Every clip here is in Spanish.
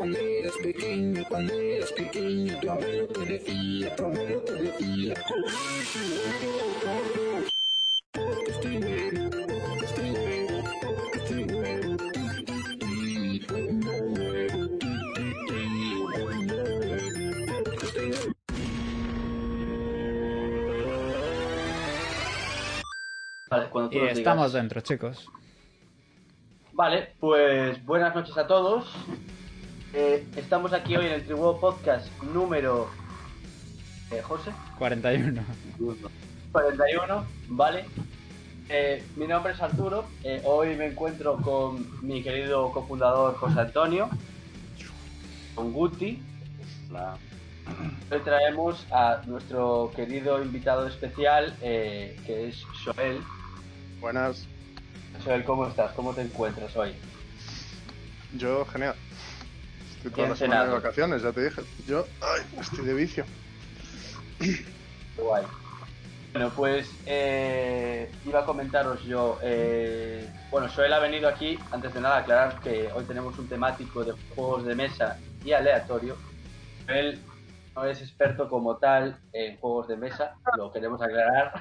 Cuando eras pequeño, cuando eras pequeño, tu abuelo te decía, tu abuelo te decía, estoy bueno, estoy bueno, estoy bueno, estoy bueno. Vale, cuando tú Y nos estamos digas. dentro, chicos. Vale, pues buenas noches a todos. Eh, estamos aquí hoy en el Tribuo Podcast número. Eh, José. 41. 41, ¿vale? Eh, mi nombre es Arturo. eh, hoy me encuentro con mi querido cofundador José Antonio, con Guti. Hoy traemos a nuestro querido invitado especial, eh, que es Joel. Buenas, Joel, ¿cómo estás? ¿Cómo te encuentras hoy? yo genial. Estoy toda Bien la semana de vacaciones, ya te dije. Yo, ay, estoy de vicio. Guay. Bueno, pues eh, iba a comentaros yo. eh, bueno, Joel ha venido aquí, antes de nada, aclarar que hoy tenemos un temático de juegos de mesa y aleatorio. Él no es experto como tal en juegos de mesa, lo queremos aclarar.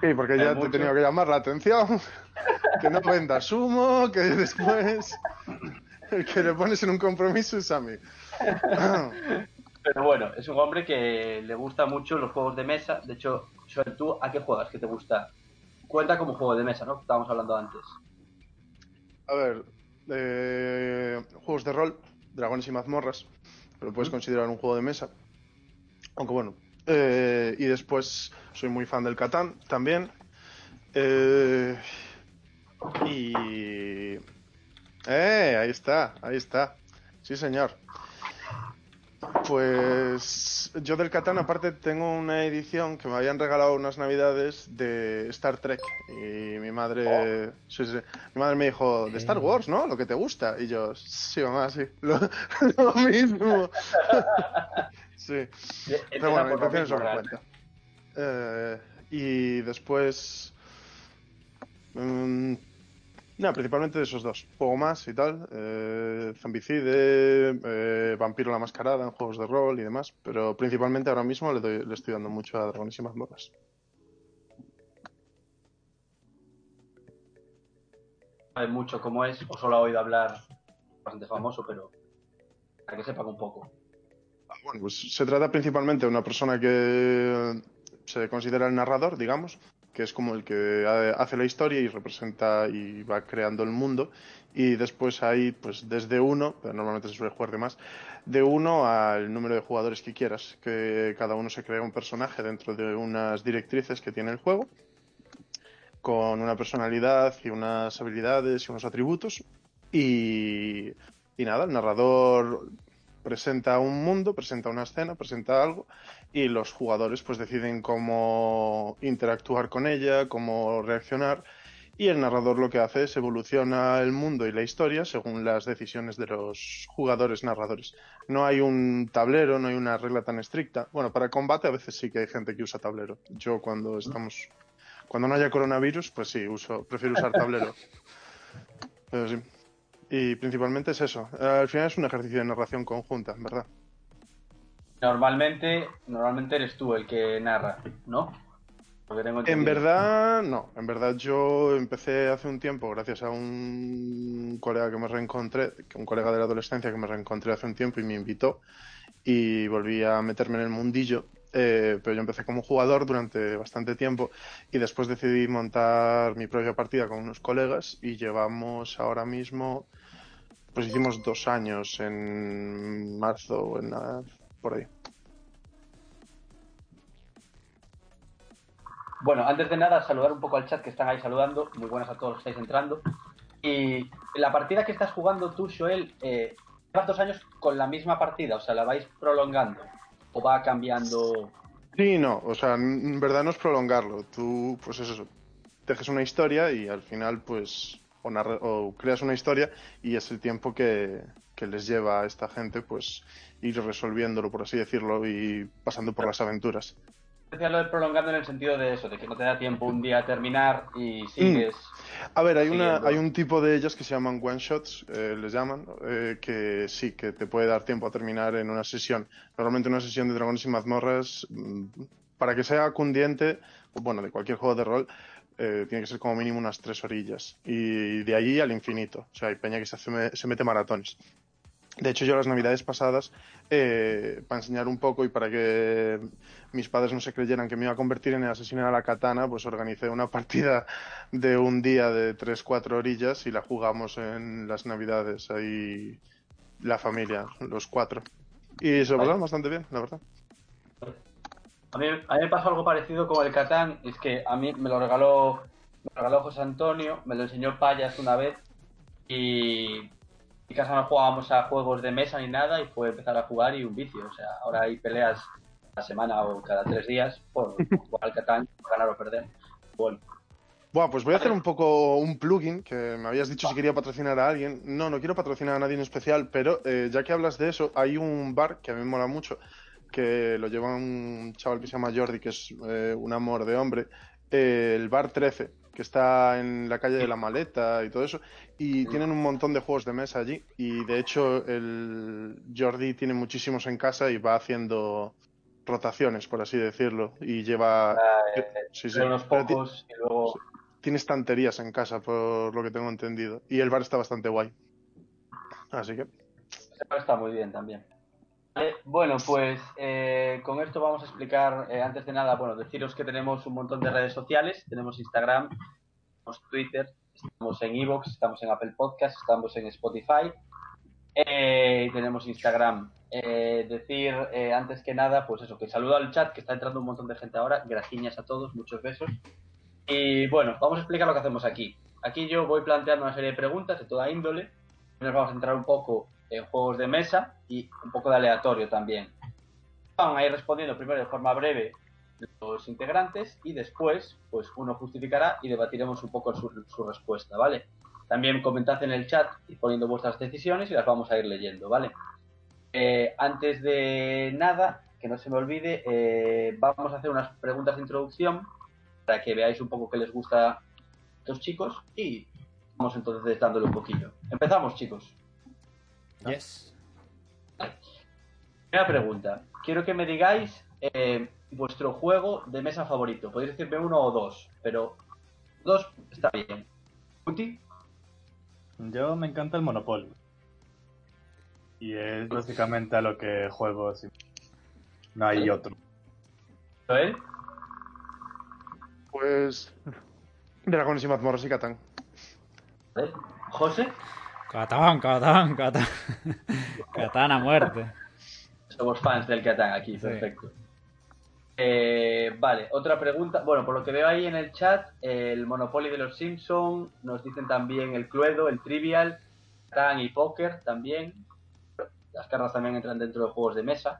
Sí, porque ya te he tenido que llamar la atención. Que no vendas humo, que después. El que le pones en un compromiso es a mí. Pero bueno, es un hombre que le gusta mucho los juegos de mesa. De hecho, Joel, ¿tú a qué juegas? ¿Qué te gusta? Cuenta como juego de mesa, ¿no? Estábamos hablando antes. A ver, eh, juegos de rol, dragones y mazmorras. Lo puedes considerar un juego de mesa. Aunque bueno. eh, y después soy muy fan del Catán también. Eh, y. ¡Eh! Ahí está, ahí está. Sí, señor. Pues yo del Catán aparte tengo una edición que me habían regalado unas navidades de Star Trek. Y mi madre sí, sí, mi madre me dijo de Star Wars, ¿no? Lo que te gusta y yo sí mamá sí lo, lo mismo. Sí. Pero bueno mi intención es lo que cuenta Eh, y después mm, no, principalmente de esos dos. Juego más y tal. Eh, Zombicide, eh, Vampiro la Mascarada en juegos de rol y demás. Pero principalmente ahora mismo le, doy- le estoy dando mucho a Dragones y Mazmorras. sabe mucho cómo es, o solo ha oído hablar bastante famoso, pero para que sepan un poco. Ah, Bueno, pues se trata principalmente de una persona que se considera el narrador, digamos, que es como el que ha- hace la historia y representa y va creando el mundo. Y después hay, pues desde uno, pero normalmente se suele jugar de más, de uno al número de jugadores que quieras, que cada uno se crea un personaje dentro de unas directrices que tiene el juego, con una personalidad y unas habilidades y unos atributos. Y, y nada, el narrador presenta un mundo, presenta una escena, presenta algo y los jugadores pues deciden cómo interactuar con ella, cómo reaccionar y el narrador lo que hace es evoluciona el mundo y la historia según las decisiones de los jugadores narradores. No hay un tablero, no hay una regla tan estricta. Bueno, para combate a veces sí que hay gente que usa tablero. Yo cuando estamos cuando no haya coronavirus, pues sí, uso prefiero usar tablero. Pero sí. Y principalmente es eso. Al final es un ejercicio de narración conjunta, ¿verdad? Normalmente, normalmente eres tú el que narra, ¿no? Tengo En verdad, no. En verdad, yo empecé hace un tiempo, gracias a un colega que me reencontré, un colega de la adolescencia que me reencontré hace un tiempo y me invitó, y volví a meterme en el mundillo. eh, pero yo empecé como jugador durante bastante tiempo y después decidí montar mi propia partida con unos colegas y llevamos ahora mismo, pues hicimos dos años en marzo o en por ahí. Bueno, antes de nada, saludar un poco al chat que están ahí saludando. Muy buenas a todos los que estáis entrando. Y la partida que estás jugando tú, Joel, eh, llevas dos años con la misma partida, o sea, la vais prolongando. O va cambiando. Sí, no, o sea, en verdad no es prolongarlo. Tú, pues es eso, tejes una historia y al final, pues, o, narra- o creas una historia y es el tiempo que, que les lleva a esta gente, pues, ir resolviéndolo, por así decirlo, y pasando por las aventuras. Lo de prolongando en el sentido de eso, de que no te da tiempo un día a terminar y sigues. A ver, hay, una, hay un tipo de ellas que se llaman one shots, eh, les llaman, eh, que sí, que te puede dar tiempo a terminar en una sesión. Normalmente una sesión de dragones y mazmorras, mm, para que sea cundiente, bueno, de cualquier juego de rol, eh, tiene que ser como mínimo unas tres orillas. Y de allí al infinito. O sea, hay peña que se, hace- se mete maratones. De hecho, yo las navidades pasadas, eh, para enseñar un poco y para que mis padres no se creyeran que me iba a convertir en el asesino de la katana, pues organicé una partida de un día de 3-4 orillas y la jugamos en las navidades ahí la familia, los cuatro. Y se lo pasaron bastante bien, la verdad. A mí, a mí me pasó algo parecido con el Catán, es que a mí me lo regaló, me lo regaló José Antonio, me lo enseñó Payas una vez y en casa no jugábamos a juegos de mesa ni nada y fue empezar a jugar y un vicio. O sea, ahora hay peleas a la semana o cada tres días por jugar al Catán, ganar o perder. Bueno, Bueno, pues voy a hacer un poco un plugin que me habías dicho si quería patrocinar a alguien. No, no quiero patrocinar a nadie en especial, pero eh, ya que hablas de eso, hay un bar que a mí me mola mucho, que lo lleva un chaval que se llama Jordi, que es eh, un amor de hombre, eh, el bar 13, que está en la calle de la Maleta y todo eso, y tienen un montón de juegos de mesa allí, y de hecho el Jordi tiene muchísimos en casa y va haciendo rotaciones, por así decirlo, y lleva... eh, Sí, sí. pero unos pocos y luego... tiene estanterías en casa, por lo que tengo entendido. Y el bar está bastante guay. Así que, bar está muy bien también. Vale, bueno, pues eh, con esto vamos a explicar, eh, antes de nada, bueno, deciros que tenemos un montón de redes sociales. Tenemos Instagram, tenemos Twitter, estamos en Evox, estamos en Apple Podcast, estamos en Spotify. eh, y tenemos Instagram. Eh, decir, eh, antes que nada, pues eso, que saludo al chat, que está entrando un montón de gente ahora. Gracias a todos, muchos besos. Y bueno, vamos a explicar lo que hacemos aquí. Aquí yo voy planteando una serie de preguntas de toda índole. Nos vamos a entrar un poco en juegos de mesa y un poco de aleatorio también. Van a ir respondiendo primero de forma breve los integrantes y después, pues uno justificará y debatiremos un poco su, su respuesta, ¿vale? También comentad en el chat y poniendo vuestras decisiones y las vamos a ir leyendo, ¿vale? Eh, antes de nada, que no se me olvide, eh, vamos a hacer unas preguntas de introducción para que veáis un poco qué les gusta a estos chicos y vamos entonces dándole un poquillo. Empezamos, chicos. Yes. Primera pregunta. Quiero que me digáis eh, vuestro juego de mesa favorito. Podéis decirme uno o dos, pero dos está bien. ¿Uti? Yo me encanta el Monopoly. Y es básicamente a lo que juego. sí. No hay otro. ¿Joel? pues. Dragones y mazmorras y Catán. ¿Vale? ¿José? Catán, Catán, Catán. Catán a muerte. Somos fans del Catán aquí, Sí. perfecto. Eh, vale, otra pregunta. Bueno, por lo que veo ahí en el chat, el Monopoly de los Simpson, nos dicen también el Cluedo, el Trivial, Catán y Poker también. Las cartas también entran dentro de juegos de mesa.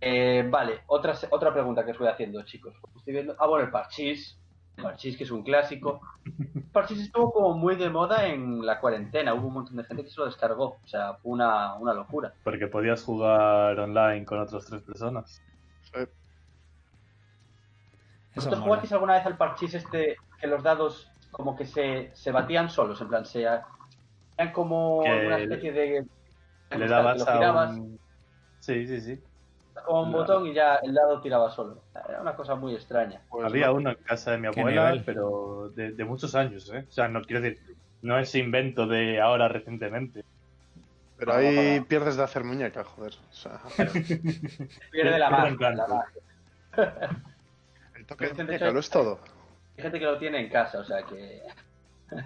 Eh, vale, otra, otra pregunta que os voy haciendo, chicos. Estoy viendo... Ah, bueno, el Parchís. El Parchís, que es un clásico. El Parchís estuvo como muy de moda en la cuarentena. Hubo un montón de gente que se lo descargó. O sea, fue una, una locura. Porque podías jugar online con otras tres personas. Eso ¿Vosotros jugasteis alguna vez al parchís este que los dados como que se, se batían solos? En plan, se eran como Que una especie de... Le dabas a un... Sí, sí, sí. Como un botón y ya el dado tiraba solo. Era una cosa muy extraña. pues Había no. uno en casa de mi ¿Qué abuela, pero de, de muchos años, ¿eh? O sea, no quiero decir, no es invento de ahora recientemente. Pero ahí no. pierdes de hacer muñeca, joder. O sea, Pierde la Pierde magia. la magia. el toque de muñeca hecho, lo es todo. Hay gente que lo tiene en casa, o sea que...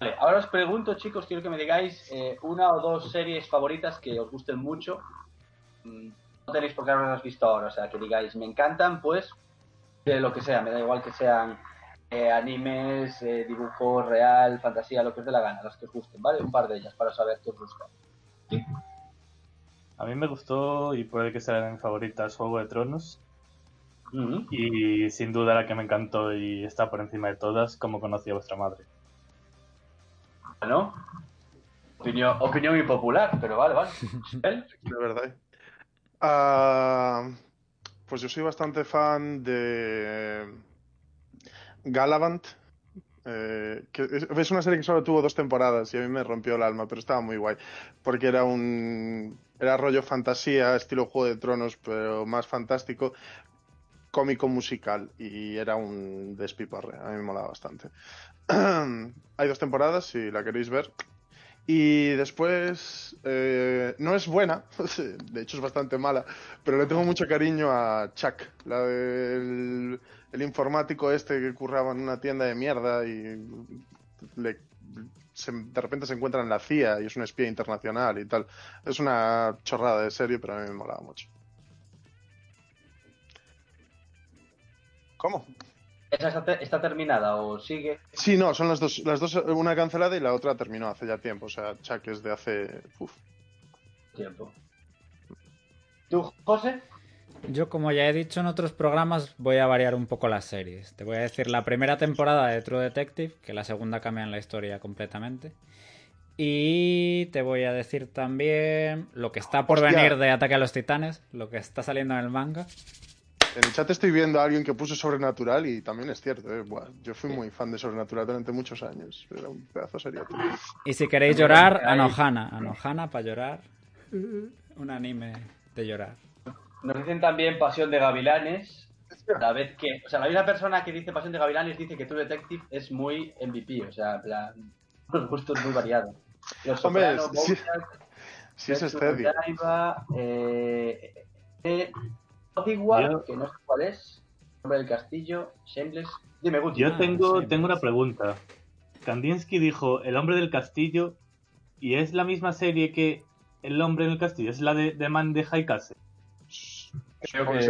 Vale, ahora os pregunto, chicos, quiero que me digáis eh, una o dos series favoritas que os gusten mucho. No tenéis por qué haberlas visto ahora, o sea, que digáis, me encantan, pues, de lo que sea, me da igual que sean eh, animes, eh, dibujos, real, fantasía, lo que os dé la gana, las que os gusten, ¿vale? Un par de ellas para saber qué os gusta. A mí me gustó, y puede que sea de mis favoritas, Juego de Tronos. Y sin duda la que me encantó y está por encima de todas, como conocí a vuestra madre. Bueno, opinión, opinión impopular, pero vale, vale. ¿El? De verdad. Ah, pues yo soy bastante fan de Galavant. eh, es, una serie que solo tuvo dos temporadas y a mí me rompió el alma, pero estaba muy guay. Porque era un. Era rollo fantasía, estilo Juego de Tronos, pero más fantástico, cómico musical. Y era un despiporre. A mí me molaba bastante. Hay dos temporadas, si la queréis ver. Y después, eh, no es buena, de hecho es bastante mala, pero le tengo mucho cariño a Chuck, la el informático este que curraba en una tienda de mierda y le- de repente se encuentra en la CIA y es un espía internacional y tal. Es una chorrada de serie, pero a mí me molaba mucho. ¿Cómo? ¿Esa está, te- está terminada o sigue? Sí, no, son las dos, las dos, una cancelada y la otra terminó hace ya tiempo. O sea, Chuck es de hace. uf. Tiempo. ¿Tú, José? Yo, como ya he dicho en otros programas, voy a variar un poco las series. Te voy a decir la primera temporada de True Detective, que la segunda cambia la historia completamente. Y te voy a decir también lo que está por Hostia. venir de Ataque a los Titanes, lo que está saliendo en el manga. En el chat estoy viendo a alguien que puso Sobrenatural y también es cierto. eh, buah, yo fui muy fan de Sobrenatural durante muchos años. Era un pedazo serio. tío. Y si queréis llorar. Anohana. Anohana para llorar. Un anime de llorar. Nos dicen también Pasión de Gavilanes. La vez que, o sea, la misma persona que dice Pasión de Gavilanes dice que True Detective es muy MVP, o sea, plan, los gustos muy variados. Los Hombre, Soprano, sí. Es Yaiba, eh, eh, Yo- que no sé cuál es, Hombre del Castillo, Shameless. Dime, Guti. Yo Ah, tengo, tengo una pregunta. Kandinsky dijo El hombre del castillo y es la misma serie que El hombre en el castillo, es la de, de Man de High Castle. creo que, que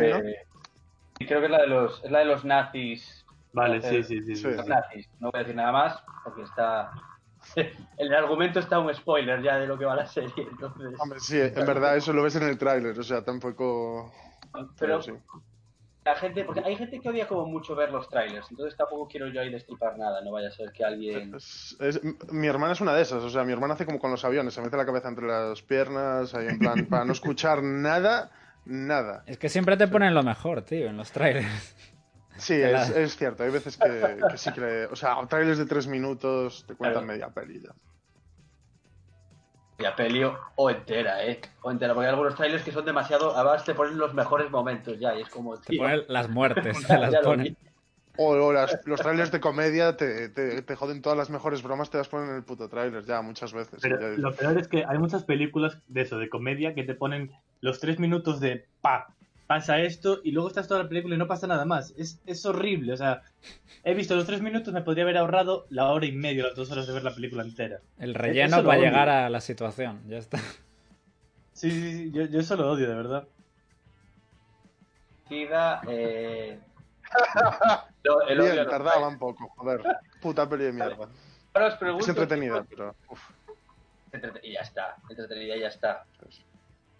sí, creo que es la de los, es la de los nazis. Vale, Eh, sí, sí, sí. sí. sí. Los nazis. No voy a decir nada más porque está. El argumento está un spoiler ya de lo que va la serie. Entonces... Hombre, sí, en verdad eso lo ves en el tráiler, o sea, tampoco... Pero sí. la gente, porque hay gente que odia como mucho ver los trailers, entonces tampoco quiero yo ahí destripar nada, no vaya a ser que alguien... Es- es- mi hermana es una de esas, o sea, mi hermana hace como con los aviones, se mete la cabeza entre las piernas, ahí en plan, para no escuchar nada, nada. Es que siempre te ponen lo mejor, tío, en los trailers. Sí, es, es cierto, hay veces que, que sí que... le- O sea, trailers de tres minutos te cuentan Claro. media peli ya. Y a peli o- entera, ¿eh? O entera, porque hay algunos trailers que son demasiado... Además te ponen los mejores momentos ya, y es como... Te ponen las muertes, te las ponen. O, o las- los trailers de comedia te, te, te joden todas las mejores bromas, te las ponen en el puto trailer ya muchas veces. Pero Ya- lo peor es que hay muchas películas de eso, de comedia, que te ponen los tres minutos de pa, pasa esto, y luego estás toda la película y no pasa nada más. Es, es horrible, o sea, he visto los tres minutos, me podría haber ahorrado la hora y media, las dos horas de ver la película entera. El relleno lo para odio. llegar a la situación, ya está. Sí, sí, sí, yo, yo eso lo odio, de verdad. Sida, eh... el Bien, tardaba un poco, joder. Puta peli de mierda. Ahora os pregunto, Es entretenida, pero... uf. Y ya está, entretenida y ya está. Oye,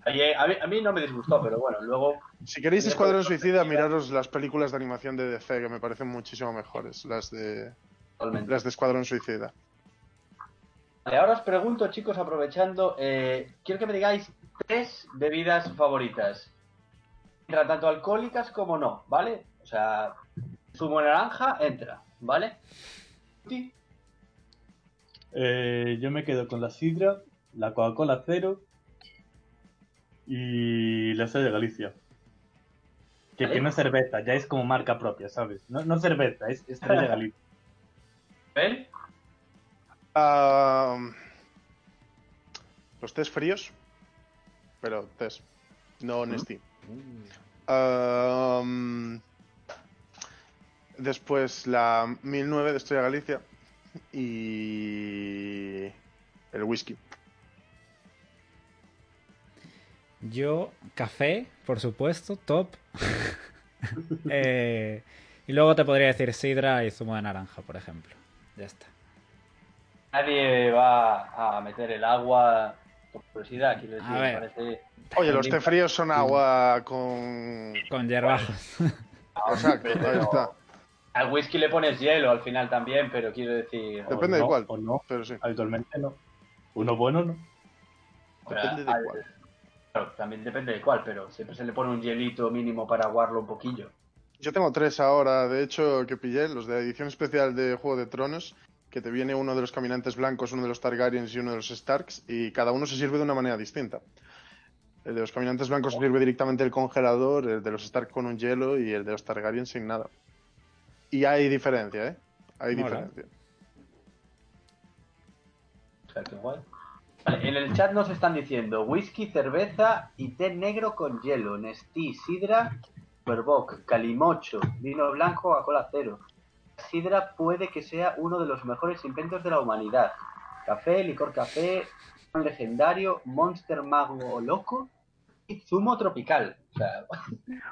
a mí, a mí no me disgustó, pero bueno, luego Si queréis Escuadrón Suicida, miraros las películas de animación de DC, que me parecen muchísimo mejores, las de, totalmente. las de Escuadrón Suicida. Vale, ahora os pregunto, chicos, aprovechando, eh, quiero que me digáis tres bebidas favoritas. Entra tanto alcohólicas como no, ¿vale? O sea, zumo de naranja entra, ¿vale? Sí. Eh, yo me quedo con la sidra, la Coca-Cola cero y la sal de Galicia. Que, que no es cerveza, ya es como marca propia, ¿sabes? No, no cerveza, es Estrella Galicia. ¿Ven? Ah, los test fríos, pero test, no. Ah, después la 1009 de Estrella Galicia y el whisky. Yo, café, por supuesto, top. Eh, y luego te podría decir sidra y zumo de naranja, por ejemplo. Ya está. Nadie va a meter el agua por curiosidad, quiero decir, A me ver. parece... Oye, los té fríos son agua con... Con hierbajos. Exacto, ahí está. Al whisky le pones hielo al final también, pero quiero decir... O Depende de cuál. O no, Pero sí. habitualmente no. Uno bueno no. Depende de al, cuál. Claro, también depende de cuál, pero siempre se le pone un hielito mínimo para aguarlo un poquillo. Yo tengo tres ahora, de hecho, que pillé, los de edición especial de Juego de Tronos, que te viene uno de los caminantes blancos, uno de los Targaryens y uno de los Starks, y cada uno se sirve de una manera distinta. El de los caminantes blancos sirve directamente el congelador, el de los Stark con un hielo y el de los Targaryen sin nada. Y hay diferencia, ¿eh? Hay Mola. diferencia. O sea, qué guay. Vale, en el chat nos están diciendo whisky, cerveza y té negro con hielo, Nestí, sidra, Superboc, calimocho, vino blanco, Coca-Cola cero. Sidra puede que sea uno de los mejores inventos de la humanidad. Café, licor café, un legendario, monster mago loco y zumo tropical. O sea,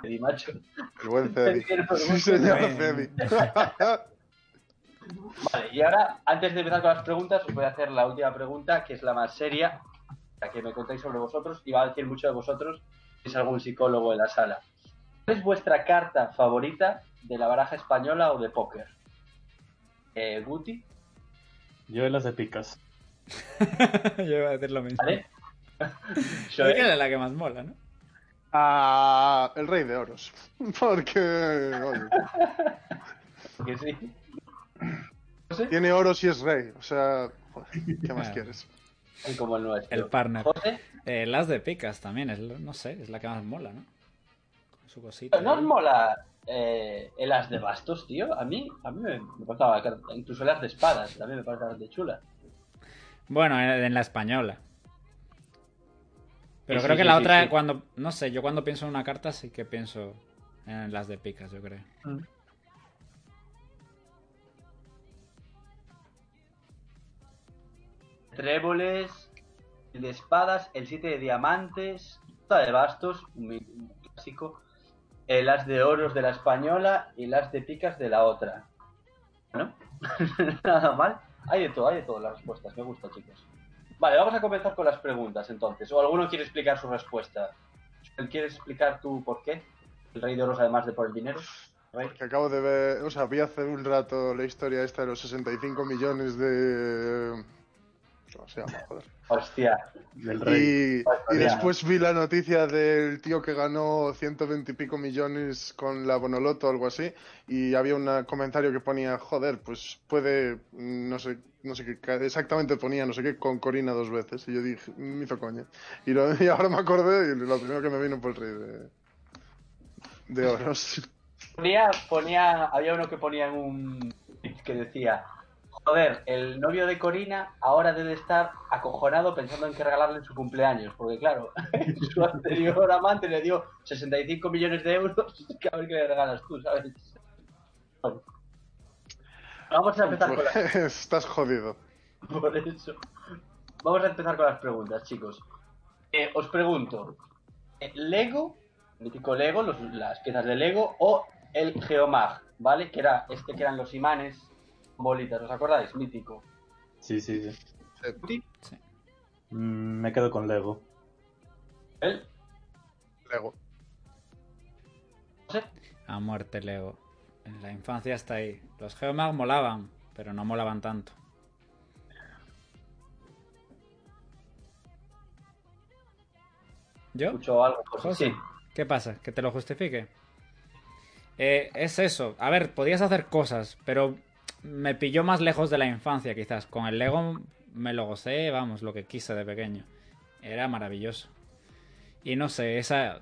macho. El buen el Sí, señor Bien. Vale, y ahora, antes de empezar con las preguntas, os voy a hacer la última pregunta, que es la más seria, la que me contáis sobre vosotros, y va a decir mucho de vosotros, si es algún psicólogo en la sala. ¿Cuál es vuestra carta favorita de la baraja española o de póker? Eh, Guti, Yo en las de picas. Yo iba a decir lo mismo. ¿vale? Es Joel, que es la que más mola, ¿no? Ah, el rey de oros. Porque, oye, que sí. José, tiene oros y es rey. O sea, ¿qué más quieres? como el nuestro. El partner. José, Eh, las de picas también, es, no sé, es la que más mola, ¿no? Con su cosita. ¿no os ahí. mola eh, el as de bastos, tío? A mí, a mí me, me carta- incluso el as de espadas, también me parece bastante chula. Bueno, en, en la española. Pero Sí, creo sí, que la sí, otra, sí. cuando, no sé, yo cuando pienso en una carta sí que pienso en las de picas, yo creo. Tréboles, el de espadas, el 7 de diamantes, la de bastos, un, clásico, el as de oros de la española y el as de picas de la otra. ¿No? Nada mal. Hay de todo, hay de todo las respuestas. Me gusta, chicos. Vale, vamos a comenzar con las preguntas entonces. ¿O alguno quiere explicar su respuesta? ¿Quieres explicar tú por qué? El rey de oros además de por el dinero. Rey. Que acabo de ver, o sea, vi hace un rato la historia esta de los 65 millones de... ¿Cómo se llama? Joder. Hostia. Del rey. Y, después vi la noticia del tío que ganó 120 y pico millones con la Bonoloto o algo así. Y había un comentario que ponía, joder, pues puede, no sé, no sé qué, exactamente ponía, no sé qué, con Corina dos veces. Y yo dije, me hizo coña. Y, lo- y ahora me acordé y lo primero que me vino fue el rey de, de oros. Ponía, ponía, había uno que ponía en un que decía, joder, el novio de Corina ahora debe estar acojonado pensando en qué regalarle en su cumpleaños, porque claro, su anterior amante le dio 65 millones de euros, que a ver qué le regalas tú, ¿sabes? Vamos a empezar con las Pues, estás jodido. por eso. Vamos a empezar con las preguntas, chicos. Eh, os pregunto, eh, ¿Lego, mítico Lego, los- las piezas de Lego, o el Geomag, ¿vale? Que era este que eran los imanes, bolitas, ¿os acordáis? Mítico. Sí, sí, sí. ¿Sí? Mm, me quedo con Lego. ¿Él? Lego. José. A muerte, Lego. En la infancia está ahí. Los Geomag molaban, pero no molaban tanto. ¿Yo? ¿Escucho algo? José? José, Sí. ¿qué pasa? ¿Que te lo justifique? Eh, es eso. A ver, podías hacer cosas, pero me pilló más lejos de la infancia, quizás. Con el Lego me lo gocé, vamos, lo que quise de pequeño. Era maravilloso. Y no sé, esa,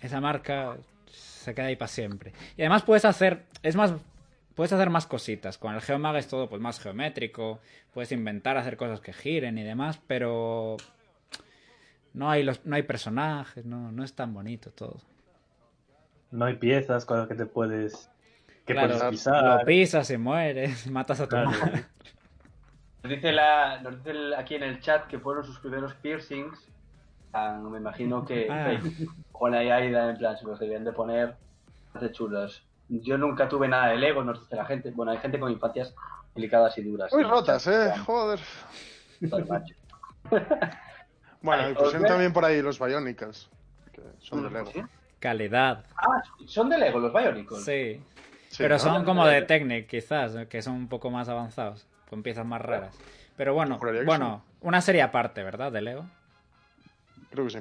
esa marca se queda ahí para siempre. Y además puedes hacer, es más, puedes hacer más cositas. Con el Geomag es todo pues más geométrico, puedes inventar hacer cosas que giren y demás, pero no hay los, no hay personajes, no, no es tan bonito todo. No hay piezas con las que te puedes. Que Claro, puedes Lo pisas y mueres, matas a tu Claro. madre. Nos dice, la, nos dice el- aquí en el chat que fueron sus primeros piercings. Ah, me imagino que Ah. con la Aida en plan se los debían de poner de chulos. Yo nunca tuve nada de Lego, nos dice la gente. Bueno, hay gente con infancias delicadas y duras. Muy rotas, eh, joder. Bueno, Vale, y también por ahí los Bionicas, que son de Lego. ¿Sí? Calidad. Ah, son de Lego los Bionicles. Sí. Sí, Pero ¿no? son como de Technic, quizás, que son un poco más avanzados, con piezas más raras. Pero bueno, bueno, una serie aparte, ¿verdad? De Lego. creo que sí.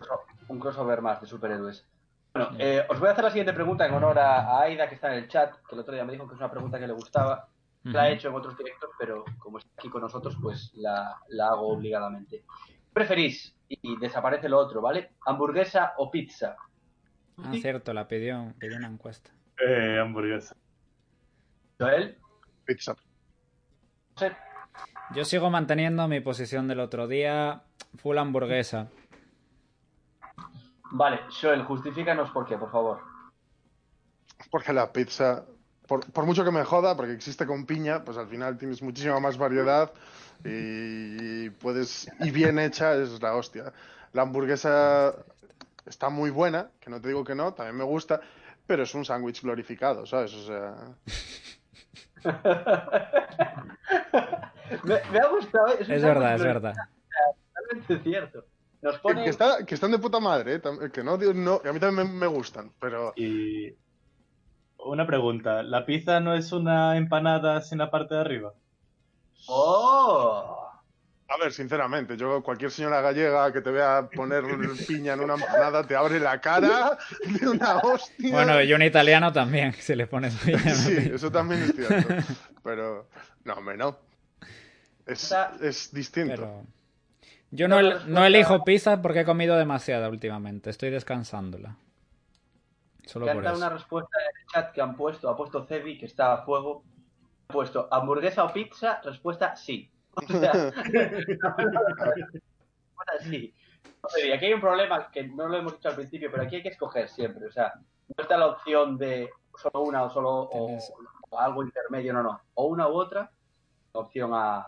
un crossover más de superhéroes. Bueno, eh, os voy a hacer la siguiente pregunta en honor a, a Aida, que está en el chat, que el otro día me dijo que es una pregunta que le gustaba. La he hecho en otros directos, pero como está aquí con nosotros, pues la, la hago obligadamente. ¿Qué preferís? Y desaparece lo otro, ¿vale? ¿Hamburguesa o pizza? Ah, cierto, la pidió, pidió una encuesta. Eh, hamburguesa. Joel, Pizza. Yo sigo manteniendo mi posición del otro día, full hamburguesa. Vale, Joel, justifícanos por qué, por favor. Porque la pizza, por, por mucho que me joda, porque existe con piña, pues al final tienes muchísima más variedad y puedes, y bien hecha es la hostia. La hamburguesa está muy buena, que no te digo que no, también me gusta, pero es un sándwich glorificado, ¿sabes? O sea, me, me ha gustado. Es verdad, es verdad. Totalmente cierto. Nos que, está, que están de puta madre, ¿eh? Que no, a mí también me, me gustan, pero Y una pregunta, ¿la pizza no es una empanada sin la parte de arriba? ¡Oh! A ver, sinceramente, yo cualquier señora gallega que te vea poner piña en una empanada te abre la cara de una hostia. Bueno, y un italiano también, si le pones piña. Sí, eso también es cierto. Pero, no, hombre, no. Es, es distinto. Pero yo no, el- no elijo pizza porque he comido demasiada últimamente. Estoy descansándola. Solo por encanta una eso. respuesta en el chat que han puesto. Ha puesto Cebi, que está a fuego. Ha puesto hamburguesa o pizza. Respuesta sí. O sea, respuesta sí. Cebi, aquí hay un problema que no lo hemos dicho al principio, pero aquí hay que escoger siempre. O sea, no está la opción de solo una o solo o, o algo intermedio, no, no. O una u otra. Opción a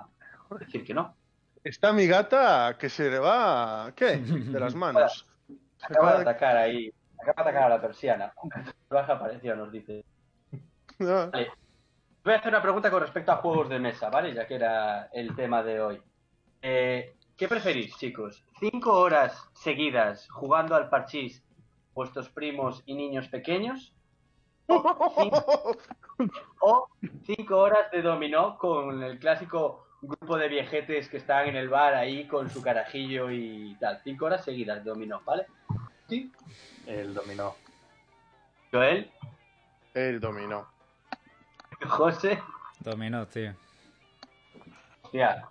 decir que no. Está mi gata que se le va, ¿qué? De las manos. Acaba de atacar ahí. Acaba de atacar a la persiana. Baja apareció, nos dice. No. Vale. Voy a hacer una pregunta con respecto a juegos de mesa, ¿vale? Ya que era el tema de hoy. Eh, ¿Qué preferís, chicos? ¿Cinco horas seguidas jugando al parchís vuestros primos y niños pequeños? ¿O cinco horas de dominó con el clásico grupo de viejetes que están en el bar ahí con su carajillo y tal? Cinco horas seguidas de dominó, ¿vale? Sí. El dominó. Joel, El dominó. José. Dominó, tío. Hostia,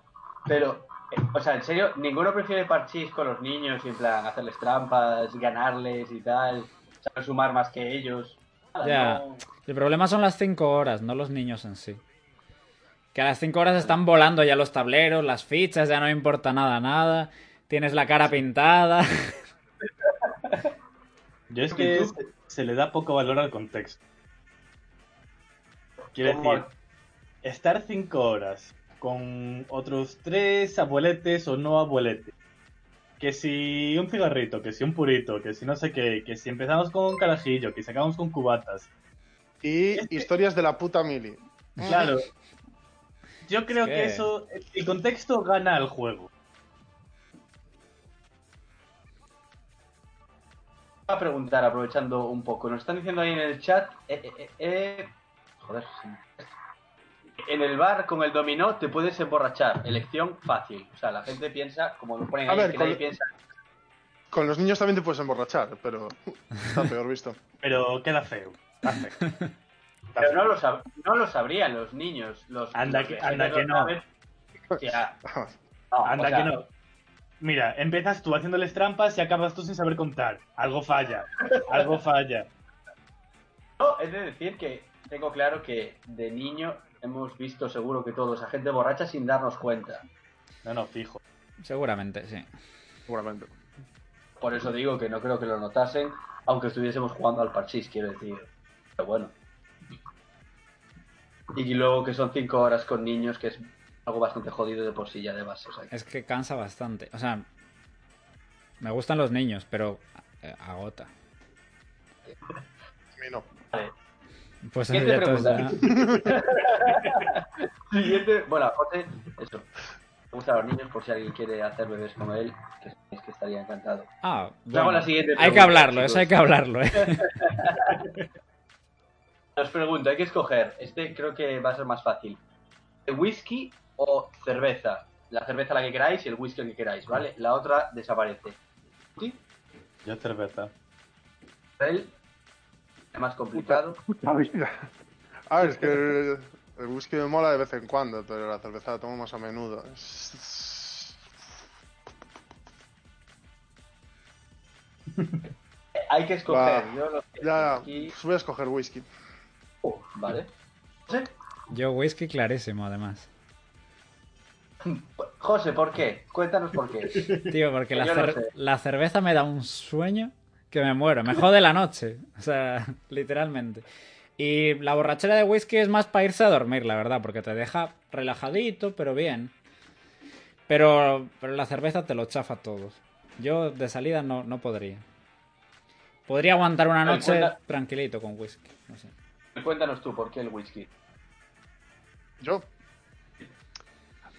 pero, eh, o sea, en serio, ninguno prefiere parchís con los niños y en plan hacerles trampas, ganarles y tal, saber sumar más que ellos. Nada, Ya. no- El problema son las 5 horas, no los niños en sí. Que a las 5 horas están volando ya los tableros, las fichas, ya no importa nada, nada. Tienes la cara pintada. Yo es ¿Y que se le da poco valor al contexto. Quiero decir, estar cinco horas con otros tres abueletes o no abueletes. Que si un cigarrito, que si un purito, que si no sé qué, que si empezamos con un carajillo, que si acabamos con cubatas. Y historias de la puta mili. Claro. Yo creo que- que eso, el contexto gana al juego. Voy a preguntar, aprovechando un poco. Nos están diciendo ahí en el chat. eh, eh, eh, joder. sí. En el bar con el dominó te puedes emborrachar. Elección fácil. O sea, la gente piensa, como lo ponen A ahí, ver, que con- nadie piensa. Con los niños también te puedes emborrachar, pero está peor visto. Pero queda feo. Está feo. Está Pero no lo, sab- no lo sabrían los niños. Los, Anda que- anda que no. saben. O sea, no, Anda o sea, que no. Mira, empiezas tú haciéndoles trampas y acabas tú sin saber contar. Algo falla. Algo falla. No, es de decir que tengo claro que de niño hemos visto seguro que todos a gente borracha sin darnos cuenta. No, no, fijo. Seguramente, sí. Seguramente. Por eso digo que no creo que lo notasen, aunque estuviésemos jugando al parchís, quiero decir. Pero bueno. Y luego que son cinco horas con niños, que es algo bastante jodido de por sí ya de base. o sea que- Es que cansa bastante. O sea, me gustan los niños, pero eh, agota. A mí no. Vale. Pues Siguiente ya todos pregunta. Siguiente, bueno, José, eso. Me gustan los niños por si alguien quiere hacer bebés con él, que es que estaría encantado. Ah, hago bueno. la siguiente Hay que pregunta, hablarlo, chicos. eso hay que hablarlo, ¿eh? Os pregunto, hay que escoger. Este creo que va a ser más fácil. ¿Whisky o cerveza? La cerveza la que queráis y el whisky el que queráis, ¿vale? La otra desaparece. Sí, Yo cerveza. él. Es más complicado. Puta vida. A ver, es que el, el whisky me mola de vez en cuando, pero la cerveza la tomo más a menudo. Hay que escoger. Va. Yo lo que Ya, aquí- pues voy a escoger whisky. Vale. José, Yo whisky clarísimo, además. José, ¿por qué? Cuéntanos por qué. Tío, porque la, no sé. la cerveza me da un sueño que me muero. Me jode la noche. O sea, literalmente. Y la borrachera de whisky es más para irse a dormir, la verdad, porque te deja relajadito, pero bien. Pero, pero la cerveza te lo chafa todo. Yo de salida no, no podría. Podría aguantar una noche cuenta- tranquilito con whisky. No sé. Cuéntanos tú por qué el whisky. ¿Yo?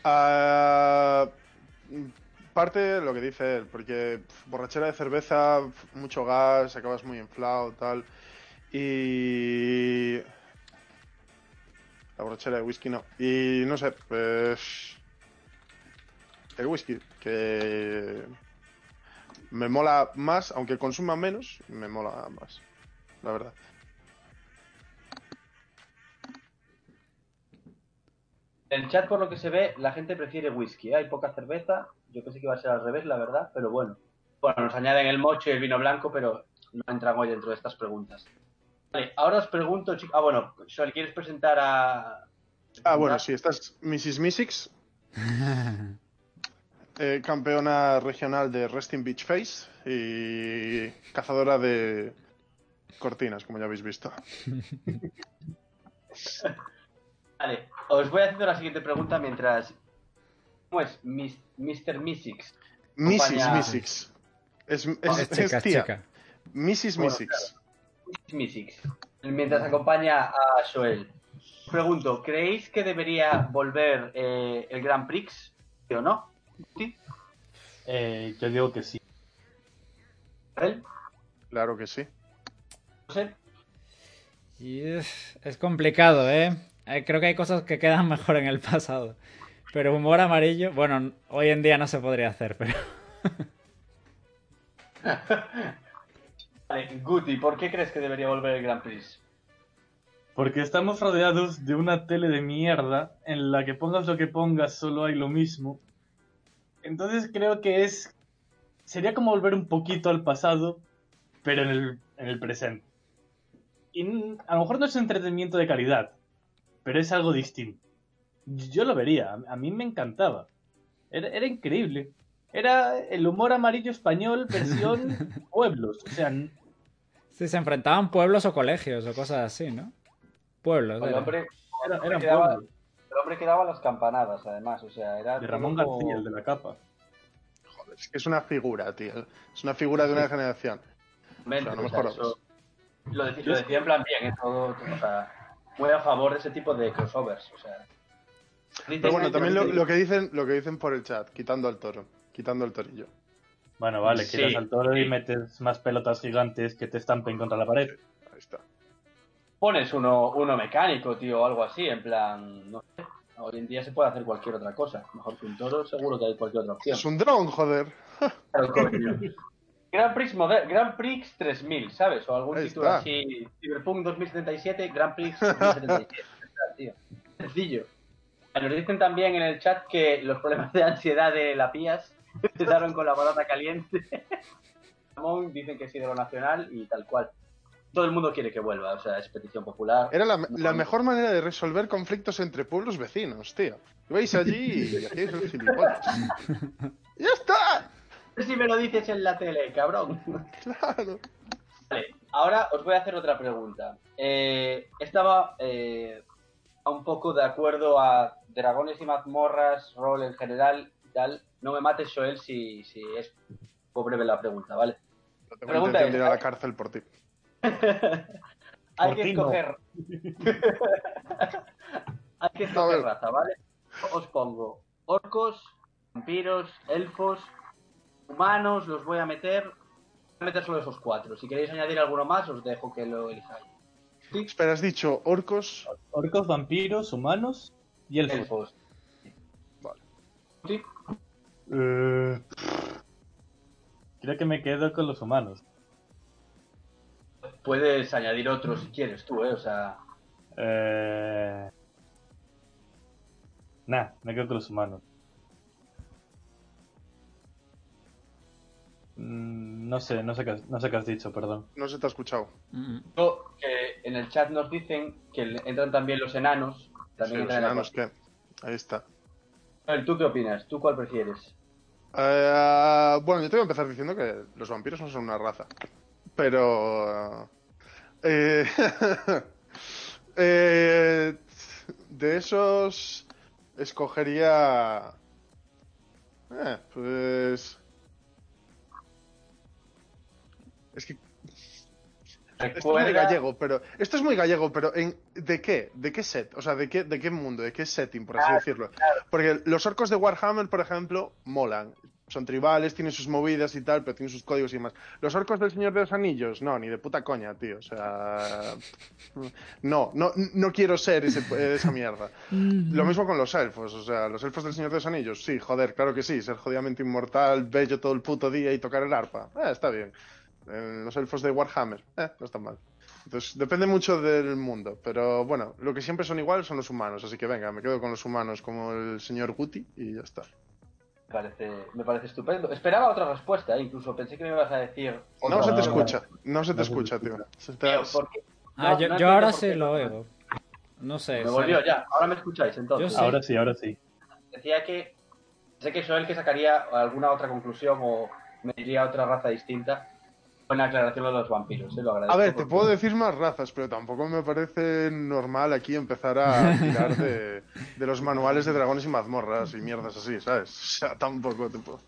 Ah, parte lo que dice él, porque borrachera de cerveza, mucho gas, acabas muy inflado, tal. Y. La borrachera de whisky no. Y no sé, pues. El whisky, que. Me mola más, aunque consuma menos, me mola más. La verdad. El chat, por lo que se ve, la gente prefiere whisky. Hay poca cerveza. Yo pensé que iba a ser al revés, la verdad, pero bueno. Bueno, nos añaden el mocho y el vino blanco, pero no entran hoy dentro de estas preguntas. Vale, ahora os pregunto, chicos. Ah, bueno, Sol, ¿quieres presentar a. Ah, bueno, sí, esta es Mrs. Mystics, eh, campeona regional de Resting Beach Face y cazadora de cortinas, como ya habéis visto. Vale, os voy haciendo la siguiente pregunta mientras. ¿Cómo es? Mis- Mr. Mystics. Mrs. Mystics. Es, es, Es es chica, es tía. Mrs. Bueno, Mystics. Mystics. Mientras acompaña a Joel. Pregunto, ¿creéis que debería volver eh, el Grand Prix? ¿Sí o no? ¿Sí? Eh, yo digo que sí. ¿Joel? Claro que sí. No sé. Y es, es complicado, ¿eh? Eh, Creo que hay cosas que quedan mejor en el pasado. Pero humor amarillo, bueno, hoy en día no se podría hacer, pero... Vale, Guti, ¿por qué crees que debería volver el Grand Prix? Porque estamos rodeados de una tele de mierda en la que pongas lo que pongas solo hay lo mismo. Entonces creo que es... Sería como volver un poquito al pasado, pero en el, en el presente. Y a lo mejor no es entretenimiento de calidad, pero es algo distinto. Yo lo vería, a- mí me encantaba. Era, era increíble. Era el humor amarillo español versión pueblos. O sea, Sí, se enfrentaban pueblos o colegios o cosas así, ¿no? Pueblos, El hombre, era, el hombre que daba- pueblos. el hombre que daba las campanadas, además. O sea, era. De Ramón como- García, el de la capa. Joder, es que es una figura, tío. Es una figura de una generación. Mente, O sea, no eso- lo, decía, lo decía en plan bien, ¿eh? todo, todo, o sea, muy a favor de ese tipo de crossovers. O sea, Pero bueno, también lo, lo que dicen, lo que dicen por el chat, quitando al toro, quitando el torillo. Bueno, vale, Sí. quitas al toro y metes más pelotas gigantes que te estampen contra la pared. Ahí está. pones uno, uno mecánico, tío, o algo así, en plan, no sé. Hoy en día se puede hacer cualquier otra cosa. Mejor que un toro, seguro que hay cualquier otra opción. Es un dron, joder. Grand Prix, moder- Grand Prix 3000, ¿sabes? O algún Ahí título está. así. Cyberpunk 2077, Grand Prix 2077. Está, tío. Sencillo. Nos dicen también en el chat que los problemas de ansiedad de la Pías empezaron con la barata caliente. Ramón dicen que es ídolo nacional y tal cual. Todo el mundo quiere que vuelva, o sea, es petición popular. Era la, la mejor manera de resolver conflictos entre pueblos vecinos, tío. Vais allí y hacéis el gilipollas. ¡Ya está! Si me lo dices en la tele, cabrón. Claro. Vale, ahora os voy a hacer otra pregunta. Eh, estaba eh, un poco de acuerdo a dragones y mazmorras, rol en general y tal. No me mates, Joel, si, si es poco breve la pregunta, ¿vale? No tengo Pregunta de ir a es- la cárcel por ti. Hay que escoger. Hay que escoger raza, ¿vale? Os pongo orcos, vampiros, elfos, humanos, los voy a meter. Voy a meter solo esos cuatro. Si queréis añadir alguno más, os dejo que lo elijáis. Sí, Espera, has dicho orcos. Orcos, vampiros, humanos y elfos. elfos. Vale. Sí, Eh, Creo que me quedo con los humanos. Puedes añadir otros si quieres tú, ¿eh? O sea, Eh... Nah, me quedo con los humanos. No sé, no sé, qué, has- no sé qué has dicho, perdón. No se te ha escuchado. Mm, mm. Que en el chat nos dicen que entran también los enanos. Sí, También los enanos, ¿qué? Ahí está. ¿Tú qué opinas? ¿Tú cuál prefieres? Eh, bueno, yo te voy a empezar diciendo que los vampiros no son una raza. Pero... eh, eh, de esos escogería... eh, pues... Es que esto es muy gallego, pero esto es muy gallego, pero en ¿de qué? ¿De qué set? O sea, ¿de qué de qué mundo? ¿De qué setting, por así Claro, decirlo? Porque los orcos de Warhammer, por ejemplo, molan. Son tribales, tienen sus movidas y tal, pero tienen sus códigos y demás. Los orcos del Señor de los Anillos, no, ni de puta coña, tío. O sea, no, no, no quiero ser ese- esa mierda. Lo mismo con los elfos, o sea, los elfos del Señor de los Anillos, sí, joder, claro que sí, ser jodidamente inmortal, bello todo el puto día y tocar el arpa, eh, está bien. Los elfos de Warhammer, eh, no está mal. Entonces, depende mucho del mundo, pero bueno, lo que siempre son igual son los humanos, así que venga, me quedo con los humanos como el señor Guti y ya está. Me parece, me parece estupendo. Esperaba otra respuesta, ¿eh? incluso pensé que me ibas a decir. No se te escucha, no se te escucha, tío. escucha. Se te- Tío, porque- Ah, no, yo, no yo entiendo ahora sí lo oigo. No sé. Me ¿sabes? volvió ya. Ahora me escucháis entonces. Sí. Ahora sí, ahora sí. Decía que sé que soy el que sacaría alguna otra conclusión o me diría otra raza distinta. Buena aclaración de los vampiros, ¿eh? lo agradezco. A ver, te puedo decir más razas, pero tampoco me parece normal aquí empezar a tirar de, de los manuales de dragones y mazmorras y mierdas así, ¿sabes? O sea, tampoco te puedo.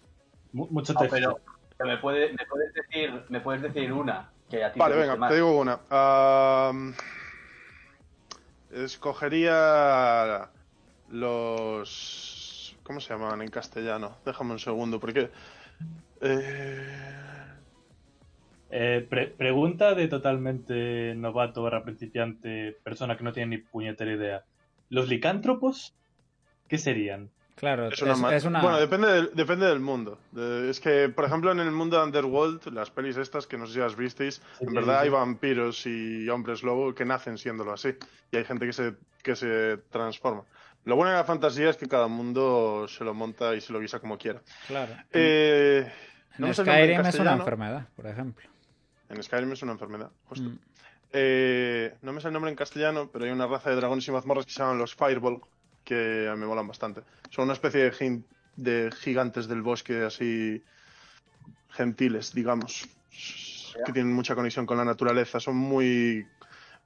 Mu- mucho No, texto. pero, pero me, puede- me puedes decir, me puedes decir una que a ti Vale, te venga, más. te digo una. Escogería los... ¿Cómo se llaman en castellano? Déjame un segundo, porque... Eh... Eh, pre- pregunta de totalmente novato barra principiante, persona que no tiene ni puñetera idea. ¿Los licántropos? ¿Qué serían? Claro, Es una es una- Bueno, depende del, depende del mundo. De- es que, por ejemplo, en el mundo de Underworld, las pelis estas, que no sé si las visteis, Sí, en sí, verdad sí. hay vampiros y hombres lobo que nacen siéndolo así. Y hay gente que se, que se transforma. Lo bueno de la fantasía es que cada mundo se lo monta y se lo guisa como quiera. claro. Eh, no en Skyrim es una enfermedad, por ejemplo. En Skyrim es una enfermedad, justo. Mm. Eh, no me sé el nombre en castellano, pero hay una raza de dragones y mazmorras que se llaman los Fireball, que a mí me molan bastante. Son una especie de gigantes del bosque así gentiles, digamos, que tienen mucha conexión con la naturaleza. Son muy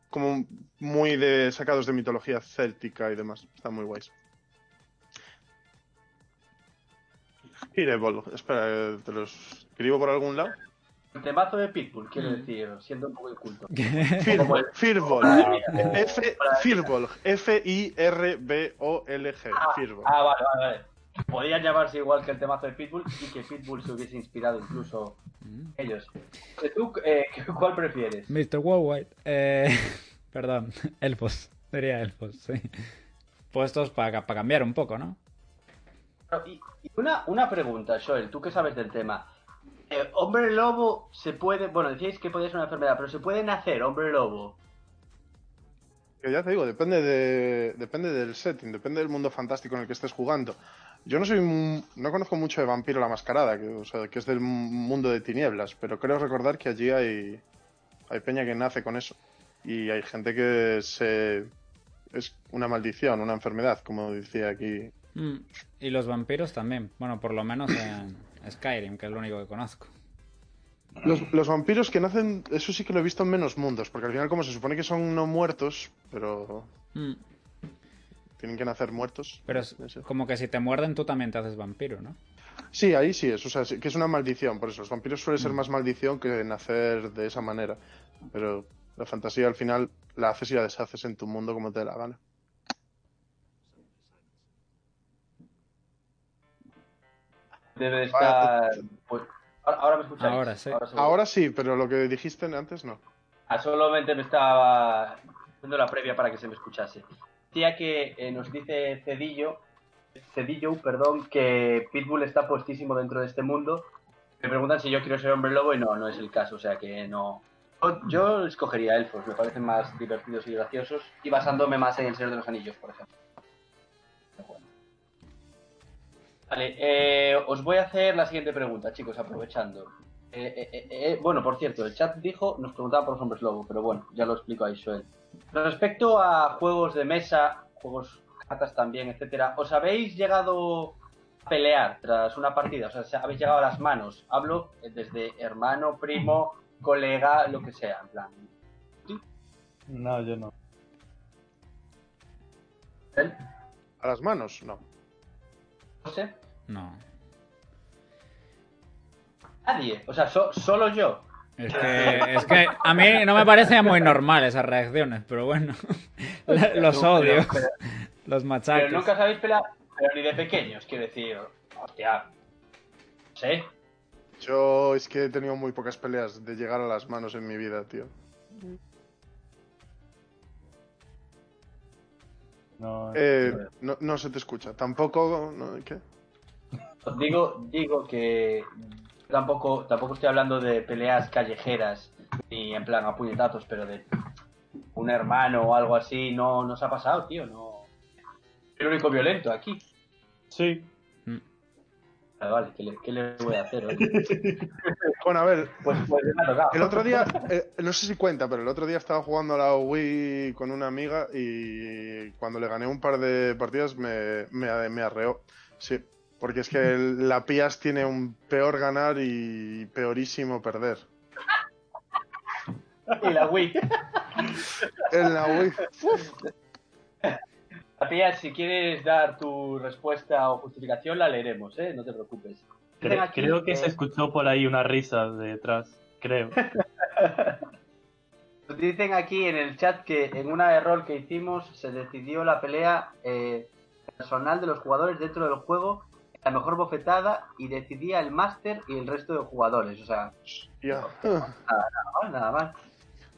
como muy de sacados de mitología céltica y demás. Están muy guays. Fireball, espera, eh, te los escribo por algún lado. El temazo de Pitbull, quiero Mm. decir, siendo un poco inculto. Fireball, Fireball. Madre mía. F Firbol, F-I-R-B-O-L-G. Firbol. Ah, vale, vale, vale. Podían llamarse igual que el temazo de Pitbull y que Pitbull se hubiese inspirado incluso Mm. ellos. Eh, ¿Tú eh, cuál prefieres? Mr. Worldwide. Eh, perdón, elfos. Sería elfos, sí. Puestos para cambiar un poco, ¿no? Y, y una, una pregunta, Joel, tú que sabes del tema. Eh, hombre lobo se puede, bueno, decíais que podía ser una enfermedad, pero se puede nacer hombre lobo. Que ya te digo, depende, de, depende del setting, depende del mundo fantástico en el que estés jugando. Yo no soy un- no conozco mucho de Vampiro la Mascarada, que, o sea, que es del mundo de tinieblas, pero creo recordar que allí hay, hay peña que nace con eso. Y hay gente que se es una maldición, una enfermedad, como decía aquí. Mm. Y los vampiros también. Bueno, por lo menos en Skyrim, que es lo único que conozco. Los, los vampiros que nacen, eso sí que lo he visto en menos mundos, porque al final como se supone que son no muertos, pero Mm. tienen que nacer muertos. Pero es como que si te muerden tú también te haces vampiro, ¿no? Sí, ahí sí es, o sea, que es una maldición, por eso los vampiros suele ser más maldición que nacer de esa manera, pero la fantasía al final la haces y la deshaces en tu mundo como te dé la gana. Debe de estar. Pues, ahora, ahora me escucháis. Ahora sí. seguro. Ahora sí, pero lo que dijiste antes no. Ah, solamente me estaba haciendo la previa para que se me escuchase. Decía que eh, nos dice Cedillo, Cedillo, perdón, que Pitbull está puestísimo dentro de este mundo, Me preguntan si yo quiero ser hombre lobo y no, no es el caso, o sea que no. Yo- Yo escogería elfos, me parecen más divertidos y graciosos y basándome más en el Señor de los Anillos, por ejemplo. Vale, eh, os voy a hacer la siguiente pregunta, chicos, aprovechando. Eh, eh, bueno, por cierto, el chat dijo, nos preguntaba por los hombres lobo, pero bueno, ya lo explico ahí, Joel. Respecto a juegos de mesa, juegos cartas también, etcétera, ¿os habéis llegado a pelear tras una partida? O sea, ¿se- ¿habéis llegado a las manos? Hablo desde hermano, primo, colega, lo que sea, en plan. No, yo no. A las manos, no. José? No. Nadie. O sea, so- solo yo. Es que, es que a mí no me parecen muy normal esas reacciones, pero bueno. Los Pero- odio. pero- Los Pero machaques. nunca os habéis peleado, pero ni de pequeños, quiero decir. Hostia. Sí. Yo es que he tenido muy pocas peleas de llegar a las manos en mi vida, tío. No, Eh, no, no se te escucha. Tampoco. no, ¿Qué? Digo, digo que tampoco, tampoco estoy hablando de peleas callejeras ni en plan a puñetazos, pero de un hermano o algo así no nos ha pasado, tío. No. El único violento aquí. Sí. Vale, vale, ¿qué le, qué le voy a hacer? oye? Bueno, a ver, Pues, pues me ha tocado. El otro día, eh, no sé si cuenta, pero el otro día estaba jugando a la Wii con una amiga y cuando le gané un par de partidas me, me, me arreó. Sí, porque es que el- la Pias tiene un peor ganar y peorísimo perder. Y la Wii. En la Wii, uf, Matías, si quieres dar tu respuesta o justificación, la leeremos, ¿eh? No te preocupes. Aquí, creo que eh, se escuchó por ahí una risa detrás. Creo. Dicen aquí en el chat que en una error que hicimos se decidió la pelea eh, personal de los jugadores dentro del juego, la mejor bofetada y decidía el máster y el resto de jugadores. O sea, ya. nada mal, nada mal.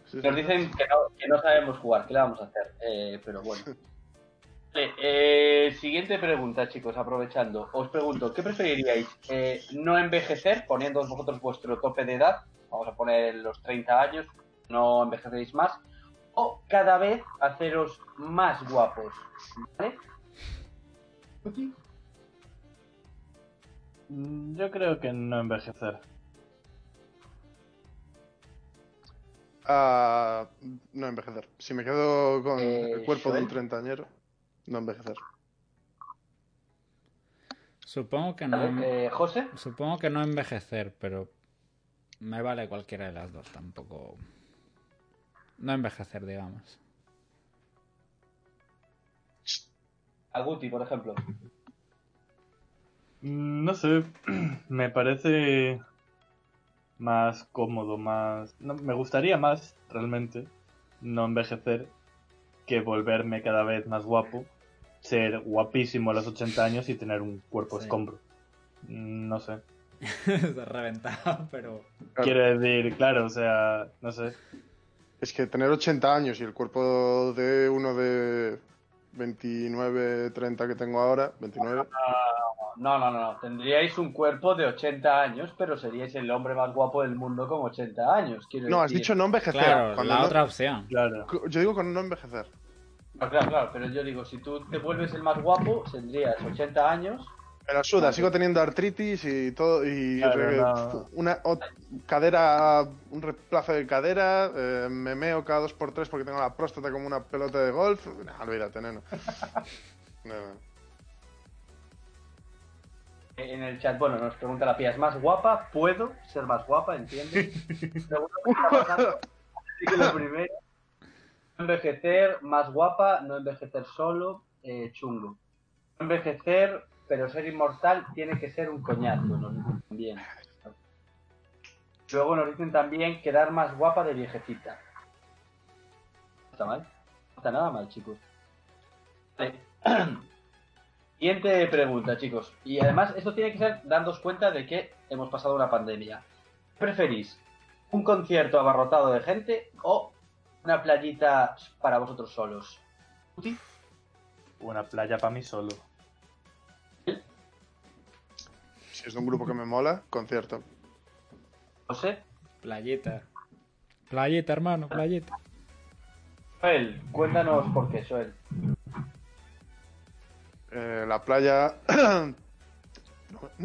Sí, Nos dicen que no, que no sabemos jugar, ¿qué le vamos a hacer? Eh, pero bueno. Vale, eh, siguiente pregunta, chicos, aprovechando. Os pregunto, ¿qué preferiríais? Eh, ¿No envejecer, poniendo vosotros vuestro tope de edad? Vamos a poner los 30 años, no envejecéis más. ¿O cada vez haceros más guapos? ¿Vale? Mm, Yo creo que no envejecer. Ah, no envejecer. Si me quedo con Eh, el cuerpo de un treintañero, no envejecer. Supongo que no. Eh, José, Supongo que no envejecer, pero me vale cualquiera de las dos, tampoco. No envejecer, digamos. Aguti, por ejemplo. Mm, No sé, me parece más cómodo, más... no, me gustaría más, realmente, no envejecer que volverme cada vez más guapo, ser guapísimo a los 80 años y tener un cuerpo Sí. escombro. Mm, No sé. Está reventado, pero. Quiero decir, claro, o sea, no sé. Es que tener 80 años y el cuerpo de uno de 29, 30 que tengo ahora, 29, No, no, no, no. Tendríais un cuerpo de 80 años, pero seríais el hombre más guapo del mundo con 80 años. Quiero No, has dicho no envejecer. Claro, Cuando la no- otra opción. Claro. Yo digo con no envejecer. No, claro, claro, pero yo digo, si tú te vuelves el más guapo, tendrías 80 años. La suda, sigo teniendo artritis y todo. Y Claro, re- no. una cadera, un reemplazo de cadera, eh, me meo cada dos por tres porque tengo la próstata como una pelota de golf. Nah, olvídate, neno. No, no. En el chat, bueno, nos pregunta la pía, ¿es más guapa? ¿Puedo ser más guapa? ¿Entiendes? Segundo, ¿qué está pasando? Así que lo primero, no envejecer, más guapa, no envejecer solo, eh, chungo. No envejecer, pero ser inmortal tiene que ser un coñazo, nos dicen también. Luego nos dicen también quedar más guapa de viejecita. No está mal. No está nada mal, chicos. Vale. Siguiente pregunta, chicos. Y además, esto tiene que ser dándos cuenta de que hemos pasado una pandemia. ¿Qué preferís? ¿Un concierto abarrotado de gente o una playita para vosotros solos? ¿Uti? Una playa para mí solo. Si es de un grupo que me mola, concierto. José, Playita. Playita, hermano, playita. Joel, cuéntanos por qué, Joel. Eh, la playa.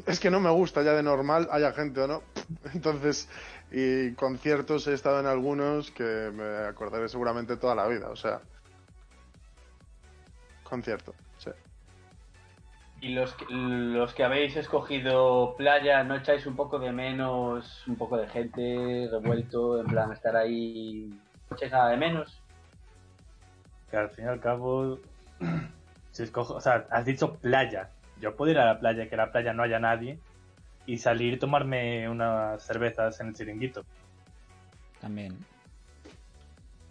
es que no me gusta ya de normal, haya gente o no. Entonces, y conciertos he estado en algunos que me acordaré seguramente toda la vida, o sea. Concierto, sí. Y los que, los que habéis escogido playa, ¿no echáis un poco de menos, un poco de gente revuelto, en plan estar ahí? ¿No echáis nada de menos? Que al fin y al cabo, si escojo, o sea, has dicho playa. Yo puedo ir a la playa, que en la playa no haya nadie, y salir y tomarme unas cervezas en el chiringuito. También.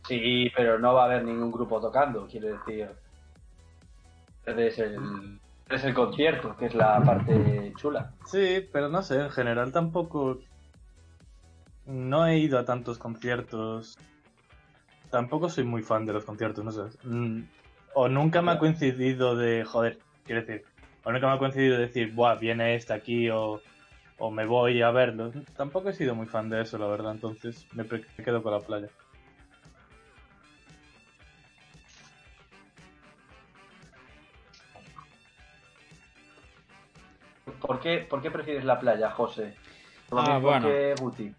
Sí, pero no va a haber ningún grupo tocando, quiero decir. Es el, es el concierto, que es la parte chula. Sí, pero no sé, en general tampoco. No he ido a tantos conciertos. Tampoco soy muy fan de los conciertos, no sé. O nunca me ha coincidido de. Joder, quiero decir. O nunca me ha coincidido de decir, buah, viene este aquí o, o me voy a verlo. Tampoco he sido muy fan de eso, la verdad, entonces me, quedo con la playa. ¿Por qué, por qué prefieres la playa, José? Lo Ah, mismo bueno. que Guti.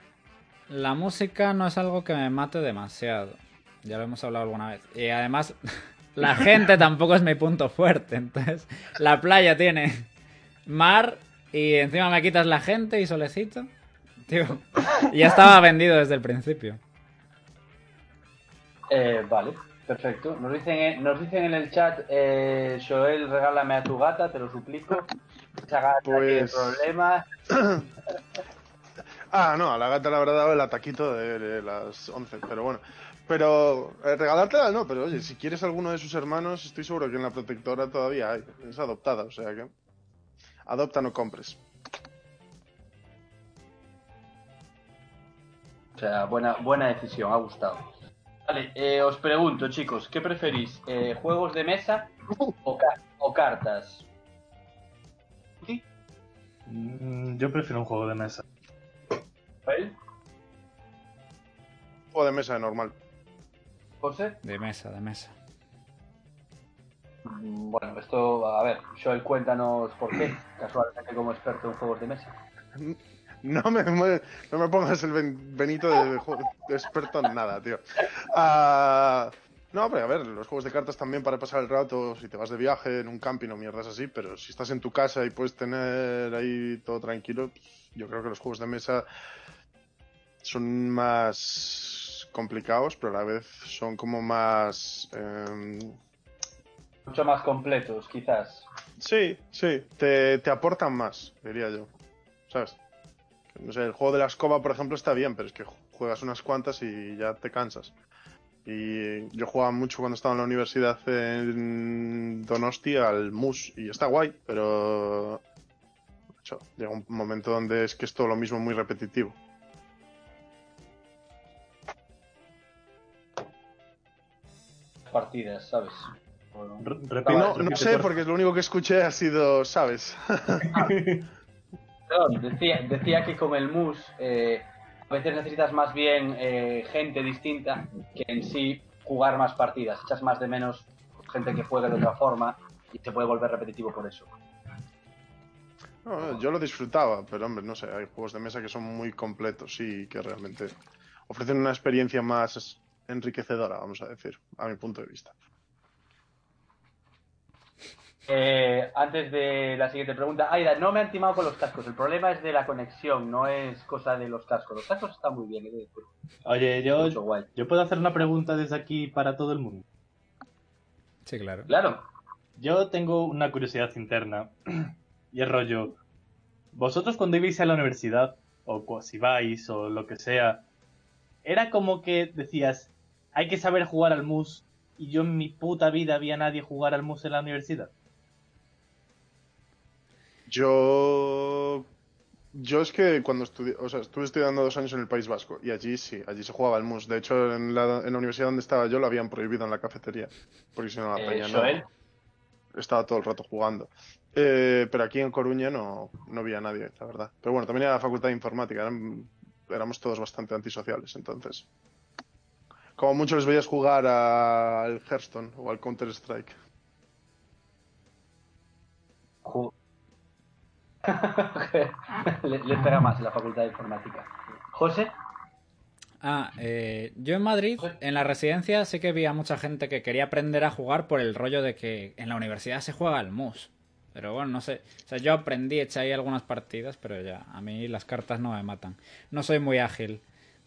La música no es algo que me mate demasiado. Ya lo hemos hablado alguna vez. Y además, la gente tampoco es mi punto fuerte. Entonces, la playa tiene mar y encima me quitas la gente y solecito. Tío, ya estaba vendido desde el principio. Eh, vale, perfecto. Nos dicen, en- nos dicen en el chat, eh, Joel, regálame a tu gata, te lo suplico. Esa gata tiene Pues- problemas. Ah, no, a la gata le habrá dado el ataquito de, de las 11, pero bueno. Pero eh, regalártela no, pero oye, si quieres alguno de sus hermanos, estoy seguro que en la protectora todavía hay. Es adoptada, o sea que. Adopta, no compres. O sea, buena, buena decisión, ha gustado. Vale, eh, os pregunto, chicos, ¿qué preferís? Eh, ¿Juegos de mesa o, ca- o cartas? ¿Sí? Mm, Yo prefiero un juego de mesa. ¿Joel? Juego de mesa de normal. ¿José? De mesa, de mesa. Mm, Bueno, esto, a ver, Joel, cuéntanos por qué, casualmente como experto en juegos de mesa. No me, me- no me pongas el ben- Benito de, juego- de experto en nada, tío. Ah, no, pero a ver, los juegos de cartas también para pasar el rato, si te vas de viaje en un camping o mierdas así, pero si estás en tu casa y puedes tener ahí todo tranquilo, pues, yo creo que los juegos de mesa son más complicados, pero a la vez son como más... em, Mucho más completos, quizás. Sí, sí, te, te aportan más, diría yo. ¿Sabes? No sé, el juego de la escoba, por ejemplo, está bien, pero es que juegas unas cuantas y ya te cansas. Y yo jugaba mucho cuando estaba en la universidad en Donosti al MUS y está guay, pero llega un momento donde es que es todo lo mismo muy repetitivo. Partidas, ¿sabes? Bueno, no, sé, por- porque lo único que escuché ha sido, ¿sabes? Perdón, decía, decía que con el MUS eh, a veces necesitas más bien eh, gente distinta que en sí jugar más partidas. Echas más de menos gente que juegue de otra forma y se puede volver repetitivo por eso. No, yo lo disfrutaba, pero hombre, no sé, hay juegos de mesa que son muy completos y que realmente ofrecen una experiencia más enriquecedora, vamos a decir, a mi punto de vista. Eh, antes de la siguiente pregunta, Aida, no me han timado con los cascos. El problema es de la conexión, no es cosa de los cascos. Los cascos están muy bien, eh, Oye, yo, yo puedo hacer una pregunta desde aquí para todo el mundo. Sí, claro. Claro, Yo tengo una curiosidad interna y es rollo. Vosotros cuando ibais a la universidad, o si vais, o lo que sea, era como que decías, hay que saber jugar al mus, y yo en mi puta vida había nadie jugar al mus en la universidad. Yo. Yo es que cuando estudié, o sea, estuve estudiando dos años en el País Vasco y allí sí, allí se jugaba el mus. De hecho, en la, en la universidad donde estaba yo lo habían prohibido en la cafetería, porque si no la eh, peña no estaba todo el rato jugando. Eh, pero aquí en Coruña no, no había nadie, la verdad. Pero bueno, también era la facultad de informática, eran éramos todos bastante antisociales, entonces. Como mucho les veías jugar al Hearthstone o al Counter-Strike. Le, le pega más en la facultad de informática. José, Ah, eh, yo en Madrid, en la residencia, sí que vi a mucha gente que quería aprender a jugar por el rollo de que en la universidad se juega al mus. Pero bueno, no sé. O sea, yo aprendí, eché ahí algunas partidas, pero ya, a mí las cartas no me matan. No soy muy ágil.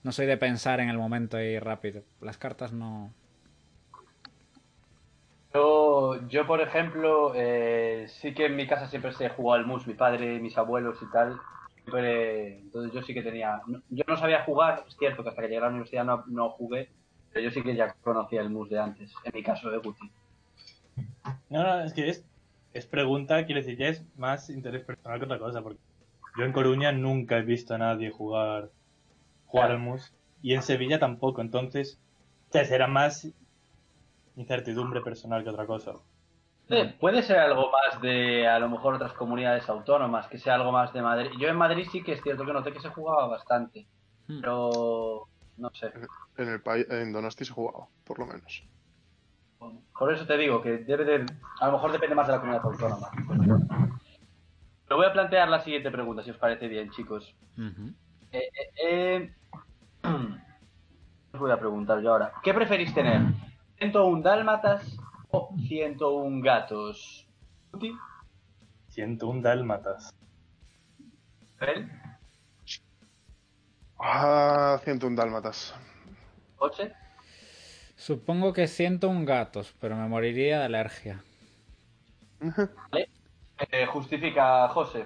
No soy de pensar en el momento y rápido. Las cartas no. yo, yo por ejemplo, eh, sí que en mi casa siempre se jugó al mus, mi padre, mis abuelos y tal. Siempre, entonces yo sí que tenía. Yo no sabía jugar, es cierto que hasta que llegué a la universidad no, no jugué, pero yo sí que ya conocía el mus de antes, en mi caso de Guti. No, no, es que es, es pregunta, quiero decir, ya es más interés personal que otra cosa, porque yo en Coruña nunca he visto a nadie jugar, jugar Claro. al mus, y en Sevilla tampoco, entonces, o sea, será más incertidumbre personal que otra cosa. Eh, puede ser algo más de, a lo mejor, otras comunidades autónomas, que sea algo más de Madrid. Yo en Madrid sí que es cierto que noté que se jugaba bastante, Hmm. pero no sé. En el país, en Donosti se jugaba, por lo menos. Por eso te digo que debe de, a lo mejor depende más de la comunidad autónoma. Pero voy a plantear la siguiente pregunta, si os parece bien, chicos. Eh, eh, eh, os voy a preguntar yo ahora. ¿Qué preferís tener? ¿101 dálmatas o 101 gatos? Siento un dálmatas. ¿Fel? Ah, 101 dálmatas. ¿Oche? Supongo que siento un gatos, pero me moriría de alergia. Eh, justifica José.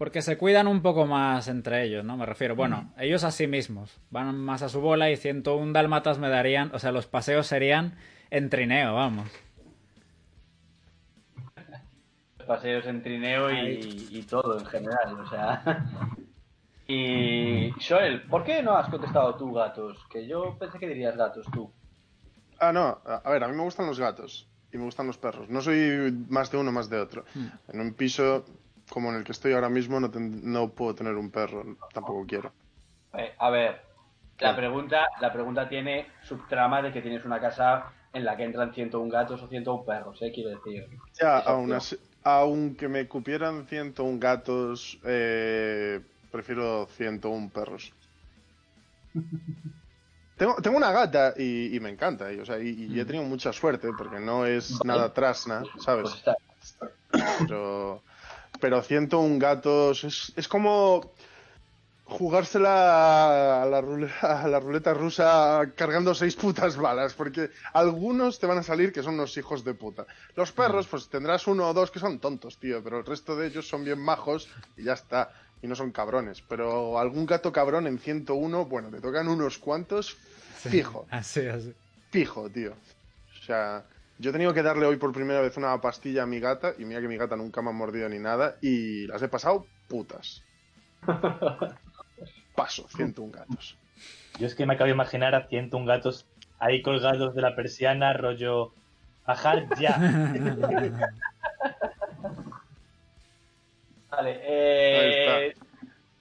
Porque se cuidan un poco más entre ellos, ¿no? Me refiero, bueno, ellos a sí mismos. Van más a su bola y 101 dálmatas me darían, o sea, los paseos serían en trineo, vamos. paseos en trineo y, y todo en general, o sea. Y Joel, ¿por qué no has contestado tú gatos? Que yo pensé que dirías gatos tú. Ah, no, a a ver, a mí me gustan los gatos y me gustan los perros. No soy más de uno, más de otro. En un piso como en el que estoy ahora mismo no, ten- no puedo tener un perro, tampoco quiero. Eh, a ver, la pregunta, la pregunta tiene subtrama de que tienes una casa en la que entran 101 gatos o 101 perros, ¿eh? Quiero decir. Ya, aún así- aunque me cupieran 101 gatos, eh, prefiero 101 perros. Tengo, tengo una gata y, y me encanta, y, o sea, y, y he tenido mucha suerte porque no es nada trasna, ¿sabes? Pues está. Pero, pero 101 gatos es, es como jugársela a la, ruleta, a la ruleta rusa cargando seis putas balas, porque algunos te van a salir que son unos hijos de puta. Los perros, pues tendrás uno o dos que son tontos, tío, pero el resto de ellos son bien majos y ya está. Y no son cabrones. Pero algún gato cabrón en 101, bueno, te tocan unos cuantos fijo Así, así. fijo, tío. O sea, yo he tenido que darle hoy por primera vez una pastilla a mi gata, y mira que mi gata nunca me ha mordido ni nada, y las he pasado putas. Paso, 101 gatos. Yo es que me acabo de imaginar a 101 gatos ahí colgados de la persiana, rollo. Bajar ya. Vale, eh,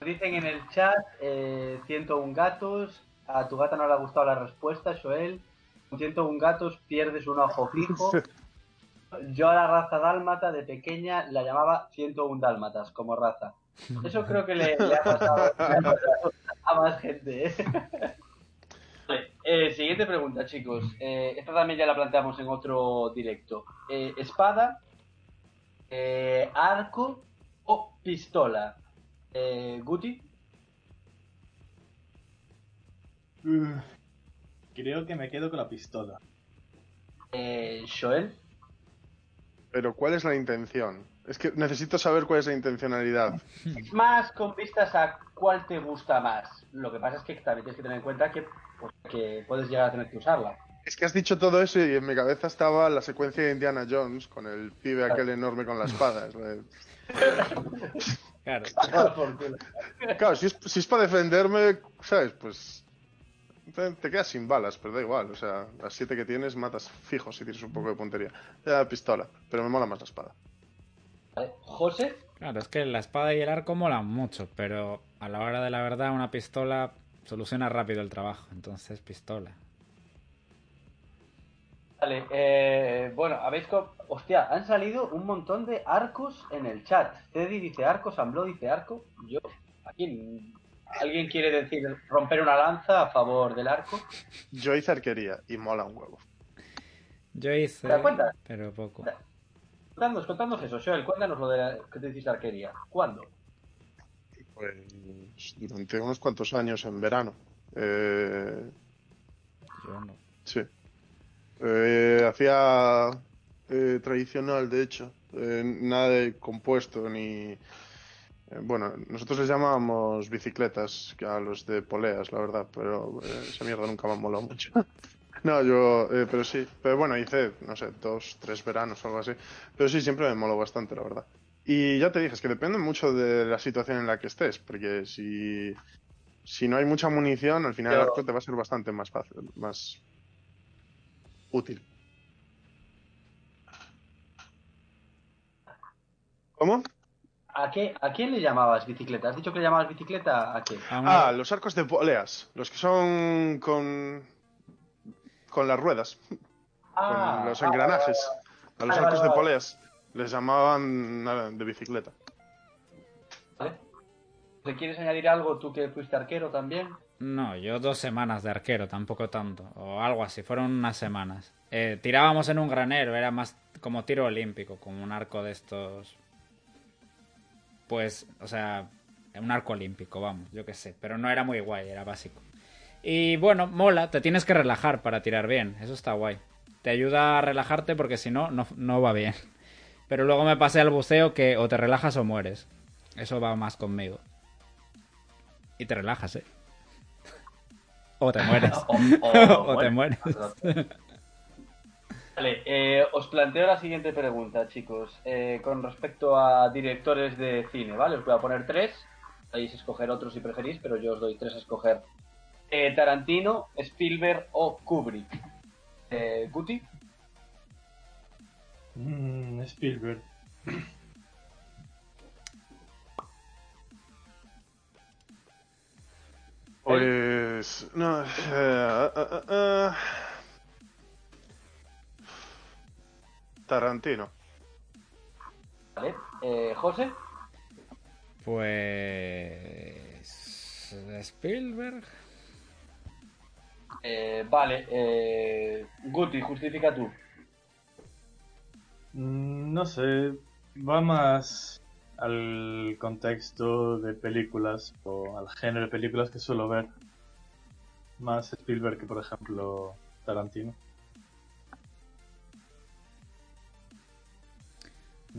dicen en el chat eh, 101 gatos. A tu gata no le ha gustado la respuesta, Joel. Con 101 gatos pierdes un ojo fijo. Yo a la raza dálmata de pequeña la llamaba 101 dálmatas como raza. Eso creo que le, le ha, pasado, le ha pasado a más gente. ¿eh? Vale, eh, siguiente pregunta, chicos. Eh, esta también ya la planteamos en otro directo. Eh, espada, eh, arco o pistola. Eh, Guti, Creo que me quedo con la pistola. eh, Joel, Pero ¿cuál es la intención? Es que necesito saber cuál es la intencionalidad. más con vistas a cuál te gusta más. Lo que pasa es que también tienes que tener en cuenta que, pues, que puedes llegar a tener que usarla. Es que has dicho todo eso y en mi cabeza estaba la secuencia de Indiana Jones con el pibe aquel enorme con la espada. Es Claro. Por culo. Claro, si es, si es para defenderme, ¿sabes? Pues te, te quedas sin balas, pero da igual. O sea, las siete que tienes matas fijo si tienes un poco de puntería. Ya pistola, pero me mola más la espada. Vale, José, Claro, es que la espada y el arco molan mucho, pero a la hora de la verdad una pistola soluciona rápido el trabajo, entonces pistola. Vale, eh, bueno, habéis... Hostia, han salido un montón de arcos en el chat. Teddy dice arco, Sambló dice arco. Yo, aquí, ¿alguien quiere decir romper una lanza a favor del arco? Yo hice arquería y mola un huevo. Yo hice, ¿Te das cuenta? pero poco. Contadnos, contadnos eso, Joel, cuéntanos lo de la- que te hiciste arquería. ¿Cuándo? Pues durante unos cuantos años en verano. Eh, Yo no. sí. Eh, hacía eh, tradicional, de hecho. Eh, nada de compuesto ni. Eh, bueno, nosotros les llamábamos bicicletas a los de poleas, la verdad, pero eh, esa mierda nunca me ha molado mucho. No, yo, eh, pero sí, pero bueno, hice, no sé, dos, tres veranos o algo así. Pero sí, siempre me moló bastante, la verdad. Y ya te dije, es que depende mucho de la situación en la que estés, porque si, si no hay mucha munición, al final el arco te va a ser bastante más fácil, más útil. ¿Cómo? ¿A, qué, ¿A quién le llamabas bicicleta? ¿Has dicho que le llamabas bicicleta a qué? Ah, los arcos de poleas, los que son con, con las ruedas, con los ah, engranajes. A los arcos vale, de poleas les llamaban nada, de bicicleta. vale. ¿Te quieres añadir algo tú que fuiste arquero también? No, yo dos semanas de arquero, tampoco tanto. O algo así, fueron unas semanas. Eh, tirábamos en un granero, era más como tiro olímpico, como un arco de estos. Pues, o sea, un arco olímpico, vamos, yo qué sé. Pero no era muy guay, era básico. Y bueno, mola, te tienes que relajar para tirar bien, eso está guay. Te ayuda a relajarte porque si no, no, no va bien. Pero luego me pasé al buceo que o te relajas o mueres. Eso va más conmigo. Y te relajas, ¿eh? O te mueres. O, O te mueres. Vale, eh, os planteo la siguiente pregunta, chicos. Eh, con respecto a directores de cine, ¿vale? Os voy a poner tres. Podéis escoger otros si preferís, pero yo os doy tres a escoger. Eh, Tarantino, Spielberg o Kubrick. Eh, Guti, Mm, Spielberg. Pues. No. eh, eh, eh, Tarantino. ¿vale? Eh, José, Pues. Spielberg. eh, vale. Eh, Guti, justifica tú. Mm, No sé, va más al contexto de películas o al género de películas que suelo ver. Más Spielberg que, por ejemplo, Tarantino.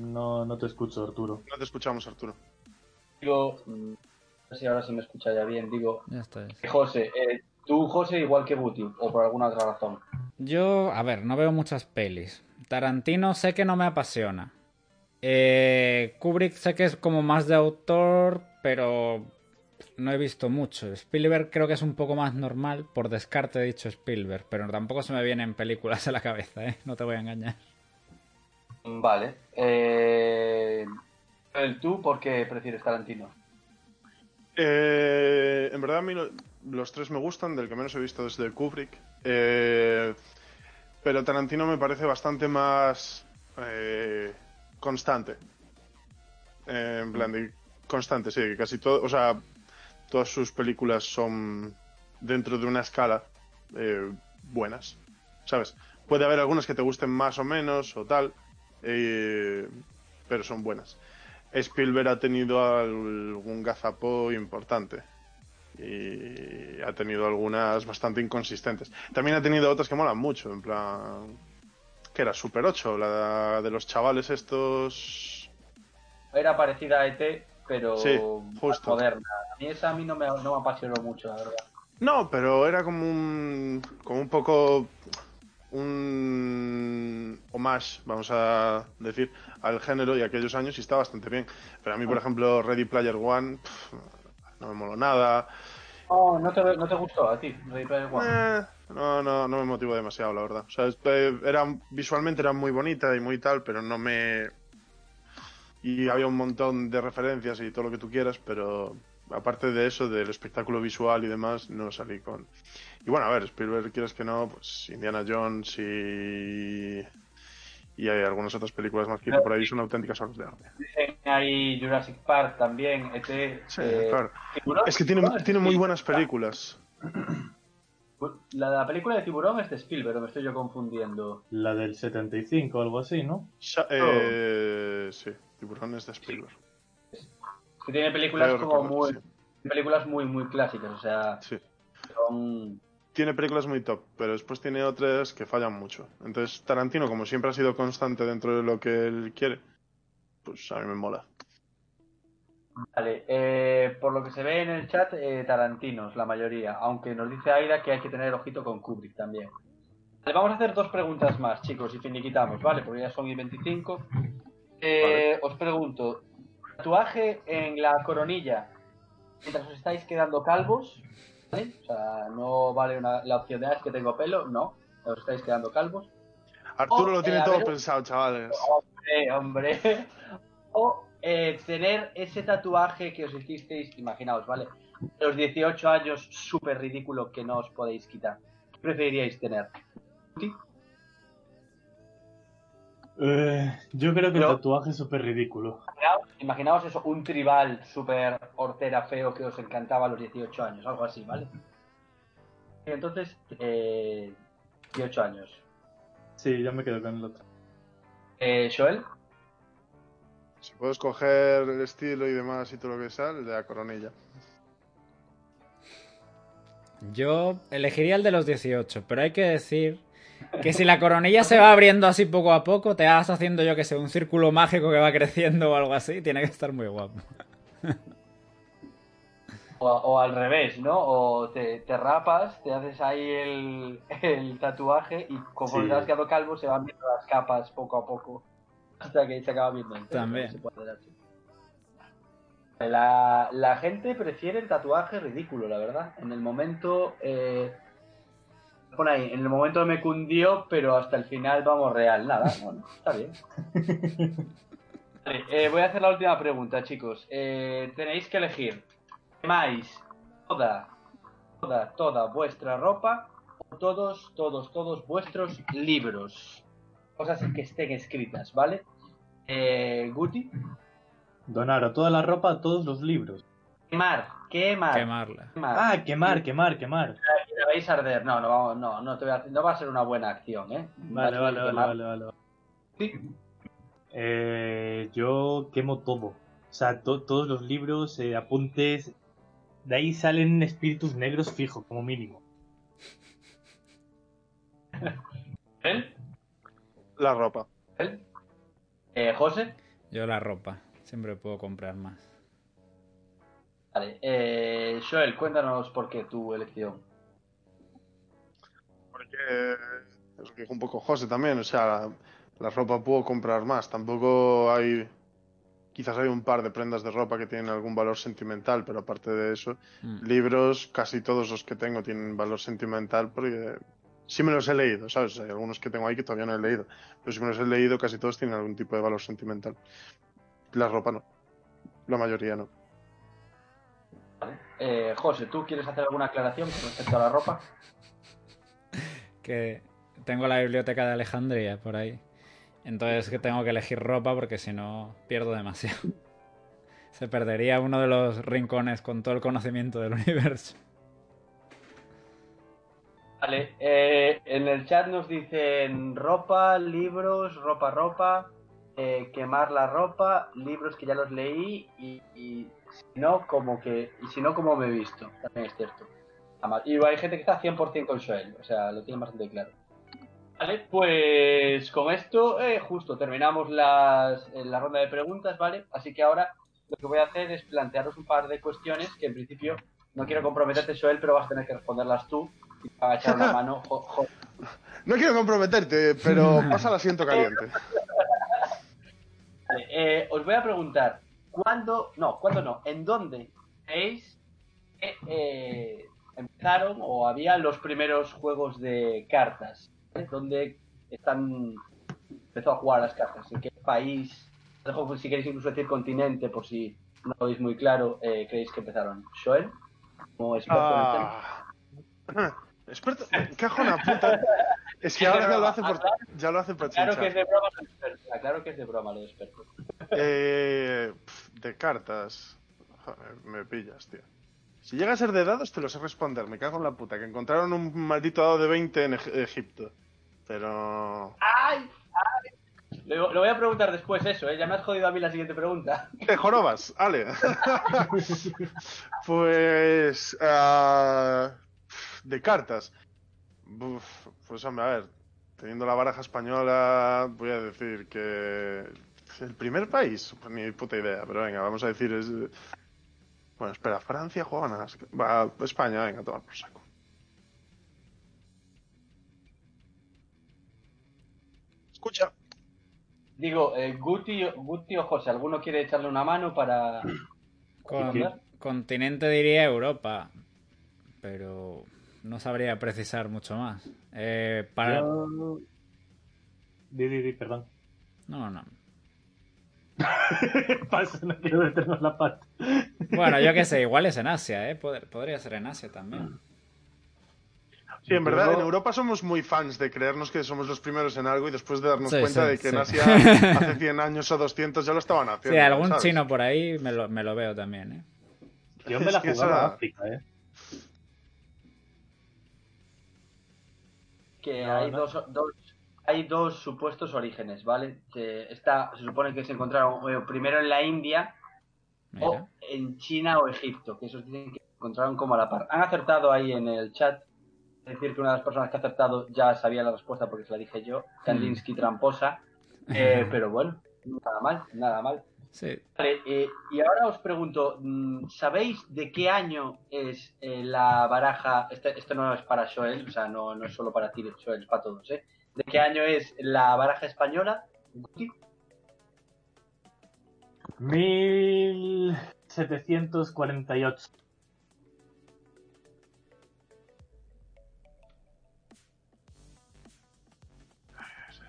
No, no te escucho, Arturo. No te escuchamos, Arturo. Digo, mm, no sé si ahora se me escucha ya bien. Digo, Ya está. ya está. José, eh, tú, José, igual que Guti, o por alguna otra razón. Yo, a ver, no veo muchas pelis. Tarantino sé que no me apasiona. Eh, Kubrick sé que es como más de autor, pero no he visto mucho. Spielberg creo que es un poco más normal. Por descarte he dicho Spielberg, pero tampoco se me vienen películas a la cabeza, ¿eh? No te voy a engañar. Vale. Eh, el tú, ¿por qué prefieres Tarantino? Eh, en verdad, a mí lo- los tres me gustan, del que menos he visto desde Kubrick. Eh, pero Tarantino me parece bastante más eh, constante. Eh, en plan de constante, sí, que casi todo, o sea, todas sus películas son dentro de una escala eh, buenas, ¿sabes? Puede haber algunas que te gusten más o menos o tal, eh, pero son buenas. Spielberg ha tenido algún gazapó importante y ha tenido algunas bastante inconsistentes. También ha tenido otras que molan mucho, en plan que era Super 8, la de los chavales estos. Era parecida a ET, pero Sí, justo. moderna. A mí esa a mí no me, no me apasionó mucho, la verdad. No, pero era como un como un poco un homage, vamos a decir, al género y aquellos años y está bastante bien. Pero a mí, por ejemplo, Ready Player One pff, no me moló nada. Oh, ¿no te, no te gustó a ti? Ready Player One? Eh, no, no, no me motivó demasiado, la verdad. O sea, es- eh, era, visualmente era muy bonita y muy tal, pero no me... Y había un montón de referencias y todo lo que tú quieras, pero aparte de eso, del espectáculo visual y demás, no salí con. Y bueno, a ver, Spielberg, quieres que no, pues Indiana Jones y. Y hay algunas otras películas más que por ahí son auténticas obras de arte. Dicen ahí Jurassic Park también, ET. Sí, eh, claro. Tiburón. Es que tiene, Tiburón es tiene de muy buenas películas. La, la película de Tiburón es de Spielberg, o me estoy yo confundiendo. La del 75 o algo así, ¿no? Eh, sí, Tiburones de Spielberg. Tiene películas como muy. Películas muy, muy clásicas, o sea, Sí. son. Tiene películas muy top, pero después tiene otras que fallan mucho. Entonces, Tarantino, como siempre ha sido constante dentro de lo que él quiere, pues a mí me mola. Vale, eh, por lo que se ve en el chat, eh, Tarantinos, la mayoría. Aunque nos dice Aida que hay que tener ojito con Kubrick también. Vale, vamos a hacer dos preguntas más, chicos, y finiquitamos, ¿vale? Porque ya son y 25. Eh, Os pregunto, ¿tatuaje en la coronilla mientras os estáis quedando calvos? ¿Vale? O sea, no vale una- la opción de, ah, es que tengo pelo, no. Os estáis quedando calvos. Arturo lo tiene eh, todo ver- pensado, chavales. Hombre, hombre. O eh, tener ese tatuaje que os hicisteis, imaginaos, ¿vale? Los 18 años, súper ridículo que no os podéis quitar. ¿Qué preferiríais tener? ¿Sí? Eh, yo creo que el tatuaje es súper ridículo. Imaginaos, imaginaos eso, un tribal súper hortera feo que os encantaba a los 18 años, algo así, ¿vale? Y entonces, eh, 18 años. Sí, yo me quedo con el otro. Eh, Joel, Si puedo escoger el estilo y demás y todo lo que sea, el de la coronilla. Yo elegiría el de los 18, pero hay que decir que si la coronilla se va abriendo así poco a poco, te vas haciendo, yo que sé, un círculo mágico que va creciendo o algo así, tiene que estar muy guapo. o, o al revés, ¿no? O te, te rapas, te haces ahí el, el tatuaje y conforme Sí. te vas quedando calvo se van viendo las capas poco a poco hasta que se acaba viendo. También. ¿no? Se puede hacer así. La, la gente prefiere el tatuaje ridículo, la verdad. En el momento... Eh, pon ahí, en el momento me cundió, pero hasta el final vamos real. Nada, bueno, está bien. Vale, eh, voy a hacer la última pregunta, chicos. Eh, tenéis que elegir. ¿Quemáis toda, toda, toda vuestra ropa o todos, todos, todos vuestros libros? Cosas que estén escritas, ¿vale? Eh, Guti, Donar a toda la ropa a todos los libros. quemar, quemar, Quemarla. quemar. Ah, quemar, quemar, quemar. Vais a arder. No, no, no, no, te voy a- no va a ser una buena acción, ¿eh? Vale, vale, vale, vale, vale. Sí. Eh, yo quemo todo. O sea, to- todos los libros, eh, apuntes. De ahí salen espíritus negros fijo, como mínimo. ¿Él? La ropa. ¿Él? Eh, José. Yo la ropa. Siempre puedo comprar más. Vale. Eh, Joel, cuéntanos por qué tu elección. Porque es lo que dijo un poco José también, o sea, la, la ropa puedo comprar más. Tampoco hay. Quizás hay un par de prendas de ropa que tienen algún valor sentimental, pero aparte de eso, Mm. libros, casi todos los que tengo tienen valor sentimental porque sí me los he leído, ¿sabes? Hay algunos que tengo ahí que todavía no he leído, pero si me los he leído, casi todos tienen algún tipo de valor sentimental. La ropa no. La mayoría no. Eh, José, ¿tú quieres hacer alguna aclaración con respecto a la ropa? Que tengo la biblioteca de Alejandría por ahí. Entonces que tengo que elegir ropa porque si no pierdo demasiado. Se perdería uno de los rincones con todo el conocimiento del universo. Vale, eh, en el chat nos dicen ropa, libros, ropa, ropa, eh, quemar la ropa, libros que ya los leí y, y si no, como que, y si no, como me he visto, también es cierto. Ama- Y hay gente que está 100% con Joel, o sea, lo tiene bastante claro. Vale, pues con esto eh, justo terminamos las, eh, la ronda de preguntas, ¿vale? Así que ahora lo que voy a hacer es plantearos un par de cuestiones que en principio no quiero comprometerte, Joel, pero vas a tener que responderlas tú y te va a echar una mano. Jo- jo- No quiero comprometerte, pero pasa el asiento caliente. Vale, eh, os voy a preguntar, ¿cuándo, no, cuándo no, en dónde creéis que eh, empezaron o había los primeros juegos de cartas? ¿Eh? ¿Dónde están, empezó a jugar las cartas? ¿En qué país? Dejo, si queréis incluso decir continente, por si no lo veis muy claro, eh, creéis que empezaron. Joel, como experto en el tema. Ah. Experto, cago en la puta. Es que ahora ya lo broma, hace por, ya lo hace por Claro que es de broma lo experto. Claro que es de broma lo experto. Eh, de cartas. Joder, me pillas, tío. Si llega a ser de dados, te lo sé responder. Me cago en la puta. Que encontraron un maldito dado de 20 en Eg- Egipto. Pero. ¡Ay! ¡Ay! Lo, lo voy a preguntar después eso, ¿eh? Ya me has jodido a mí la siguiente pregunta. ¡Te jorobas! Ale. pues. ah, de cartas. Uf, pues hombre, a ver. Teniendo la baraja española, voy a decir que. El primer país, pues ni puta idea, pero venga, vamos a decir es. Bueno, espera, Francia jugaban a las. Va, España, venga, toma por saco. Escucha. Digo, eh, Guti, Guti o José, ¿alguno quiere echarle una mano para... Con- continente diría Europa, pero no sabría precisar mucho más. Eh, para... Yo- Di, di, di, perdón. No, no. Paso, no quiero meternos la pata. Bueno, yo qué sé, igual es en Asia, ¿eh? Pod- podría ser en Asia también. Sí, en verdad, en Europa somos muy fans de creernos que somos los primeros en algo y después de darnos Sí, cuenta sí, de que en. Asia hace 100 años o 200 ya lo estaban haciendo. Sí, algún ¿sabes? chino por ahí me lo, me lo veo también, ¿eh? Yo me la Es que jugaba esa- a África, ¿eh? que No, hay no. dos, dos hay dos supuestos orígenes, ¿vale? Está, se supone que se encontraron eh, primero en la India Mira. o en China o Egipto, que esos dicen que se encontraron como a la par. Han acertado ahí en el chat. Es decir, que una de las personas que ha acertado ya sabía la respuesta porque se la dije yo. Kandinsky tramposa. Eh, pero bueno, nada mal, nada mal. Sí. Vale, eh, y ahora os pregunto, mm, ¿sabéis de qué año es eh, la baraja? Este, esto no es para Joel, o sea, no, no es solo para ti, Joel, es para todos, ¿eh? ¿De qué año es la baraja española? Guti? 1748.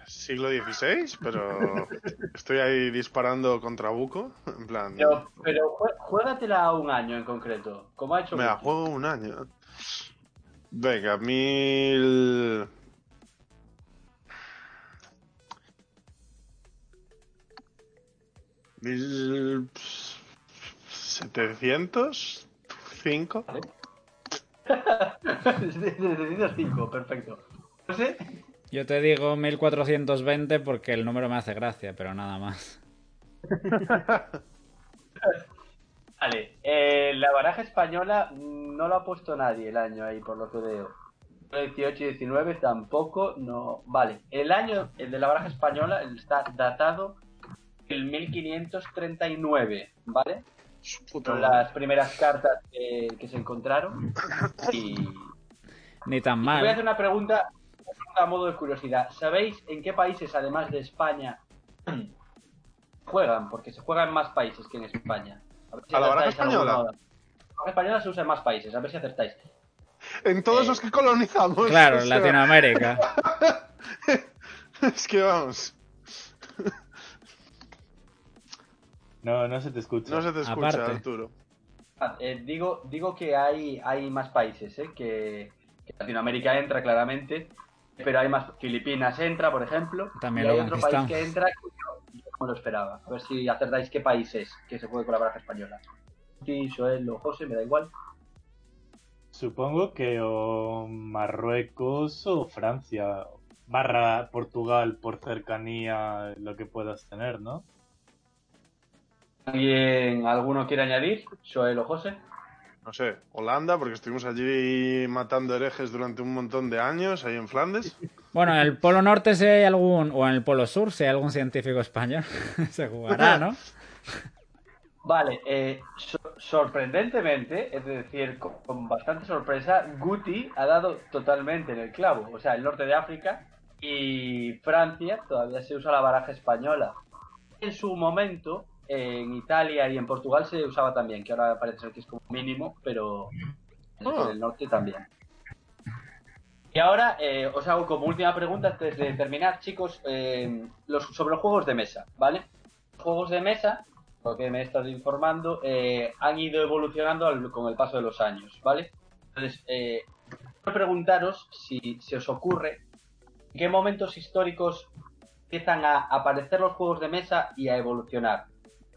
Siglo XVI, pero estoy ahí disparando contra Buco. En plan, Pero, pero juégatela un año en concreto, como ha hecho me la juego un año. Venga. Mil. ¿Setecientos? ¿Cinco? Desde 1905, perfecto. No sé, Yo te digo 1420 porque el número me hace gracia, pero nada más. Vale, eh, la baraja española no lo ha puesto nadie el año ahí, por lo que veo. 18 y 19 tampoco, no. Vale, el año, el de la baraja española, está datado el 1539, ¿vale? Puta Son las primeras cartas que, que se encontraron. Y Ni tan voy a hacer mal. una pregunta, a modo de curiosidad. ¿Sabéis en qué países, además de España, juegan? Porque se juega en más países que en España. ver si ¿A la baraja española? La baraja española se usa en más países, a ver si acertáis. En todos Eh, los que colonizamos. Claro, o sea, Latinoamérica. Es que vamos. No, no se te escucha. No se te escucha, Aparte. Arturo. Ah, eh, digo, digo que hay, hay más países, ¿eh? que, que Latinoamérica entra claramente, pero hay más. Filipinas entra, por ejemplo. También y hay otro país que entra que yo, yo no lo esperaba. A ver si acertáis qué país es que se juegue con la baraja española. Sí, Joel o José, me da igual. Supongo que o Marruecos o Francia. Barra Portugal por cercanía, lo que puedas tener, ¿no? ¿Alguien, ¿Alguno quiere añadir? Joel o José. No sé, Holanda, porque estuvimos allí matando herejes durante un montón de años, ahí en Flandes. Bueno, en el Polo Norte si hay algún, o en el Polo Sur si hay algún científico español, se jugará, ¿no? Vale, eh, so- sorprendentemente, es decir, con, con bastante sorpresa, Guti ha dado totalmente en el clavo. O sea, el norte de África y Francia todavía se usa la baraja española. En su momento, en Italia y en Portugal se usaba también, que ahora parece ser que es como mínimo, pero en Ah. el norte también. Y ahora eh, os hago como última pregunta antes de terminar, chicos, eh, los, sobre los juegos de mesa, ¿vale? Los juegos de mesa lo que me estás informando, eh, han ido evolucionando al- con el paso de los años, ¿vale? Entonces, eh, quiero preguntaros si se os ocurre en qué momentos históricos empiezan a aparecer los juegos de mesa y a evolucionar.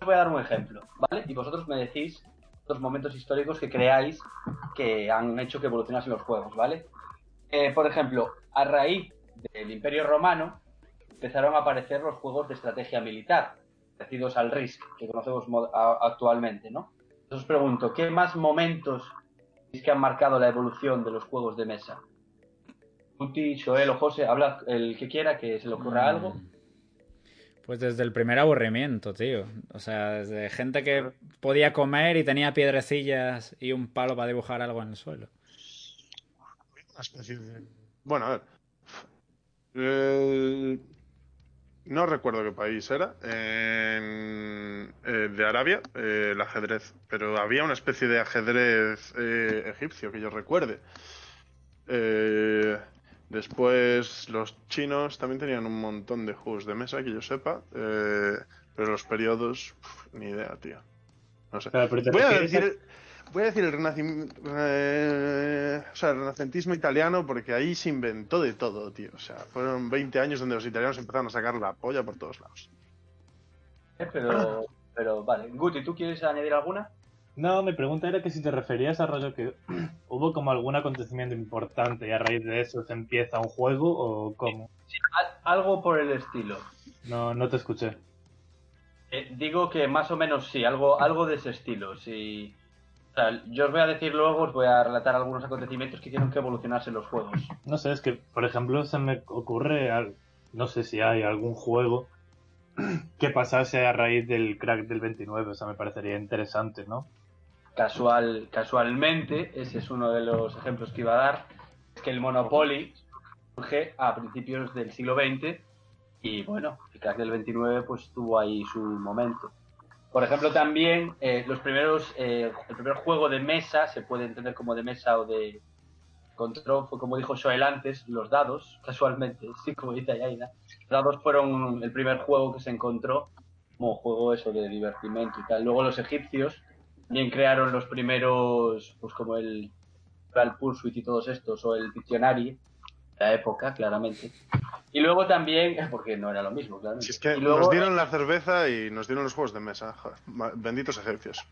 Voy a dar un ejemplo, ¿vale? Y vosotros me decís los momentos históricos que creáis que han hecho que evolucionasen los juegos, ¿vale? Eh, por ejemplo, a raíz del Imperio Romano empezaron a aparecer los juegos de estrategia militar, parecidos al Risk que conocemos actualmente, ¿no? Entonces os pregunto, ¿qué más momentos es que han marcado la evolución de los juegos de mesa? Tuti, Joel o José, habla el que quiera, que se le ocurra algo. Pues desde el primer aburrimiento, tío. O sea, desde gente que podía comer y tenía piedrecillas y un palo para dibujar algo en el suelo. Una especie de... Bueno, a ver. Eh, no recuerdo qué país era. Eh, de Arabia, eh, el ajedrez. Pero había una especie de ajedrez egipcio que yo recuerde. Eh, después los chinos también tenían un montón de juegos de mesa que yo sepa. eh, pero los periodos, pf, ni idea, tío. No sé. Claro, Voy a decir, voy a decir el, renacimiento, o sea, el renacentismo italiano porque ahí se inventó de todo, tío. O sea, fueron 20 años donde los italianos empezaron a sacar la polla por todos lados. Eh, Pero, pero vale. Guti, ¿tú quieres añadir alguna? No, mi pregunta era que si te referías a rollo que hubo como algún acontecimiento importante y a raíz de eso se empieza un juego o cómo. Al- algo por el estilo. No, no te escuché. Eh, digo que más o menos sí, algo, algo de ese estilo. Sí. O sea, yo os voy a decir luego, os voy a relatar algunos acontecimientos que hicieron que evolucionarse los juegos. No sé, es que, por ejemplo, se me ocurre, al- no sé si hay algún juego que pasase a raíz del crack del 29, o sea, me parecería interesante, ¿no? Casual, casualmente, ese es uno de los ejemplos que iba a dar, es que el Monopoly surge a principios del siglo XX y bueno, el crack del 29 pues tuvo ahí su momento. Por ejemplo, también eh, los primeros, eh, el primer juego de mesa, se puede entender como de mesa o de control, fue como dijo Joel antes, los dados, casualmente, sí, como dice Yaina. Los dados fueron el primer juego que se encontró como juego eso de divertimento y tal. Luego los egipcios también crearon los primeros, pues como el Trial Pursuit y todos estos, o el Pictionary, la época, claramente. Y luego también, porque no era lo mismo, claramente. Si es que y luego, nos dieron la cerveza y nos dieron los juegos de mesa. benditos egipcios.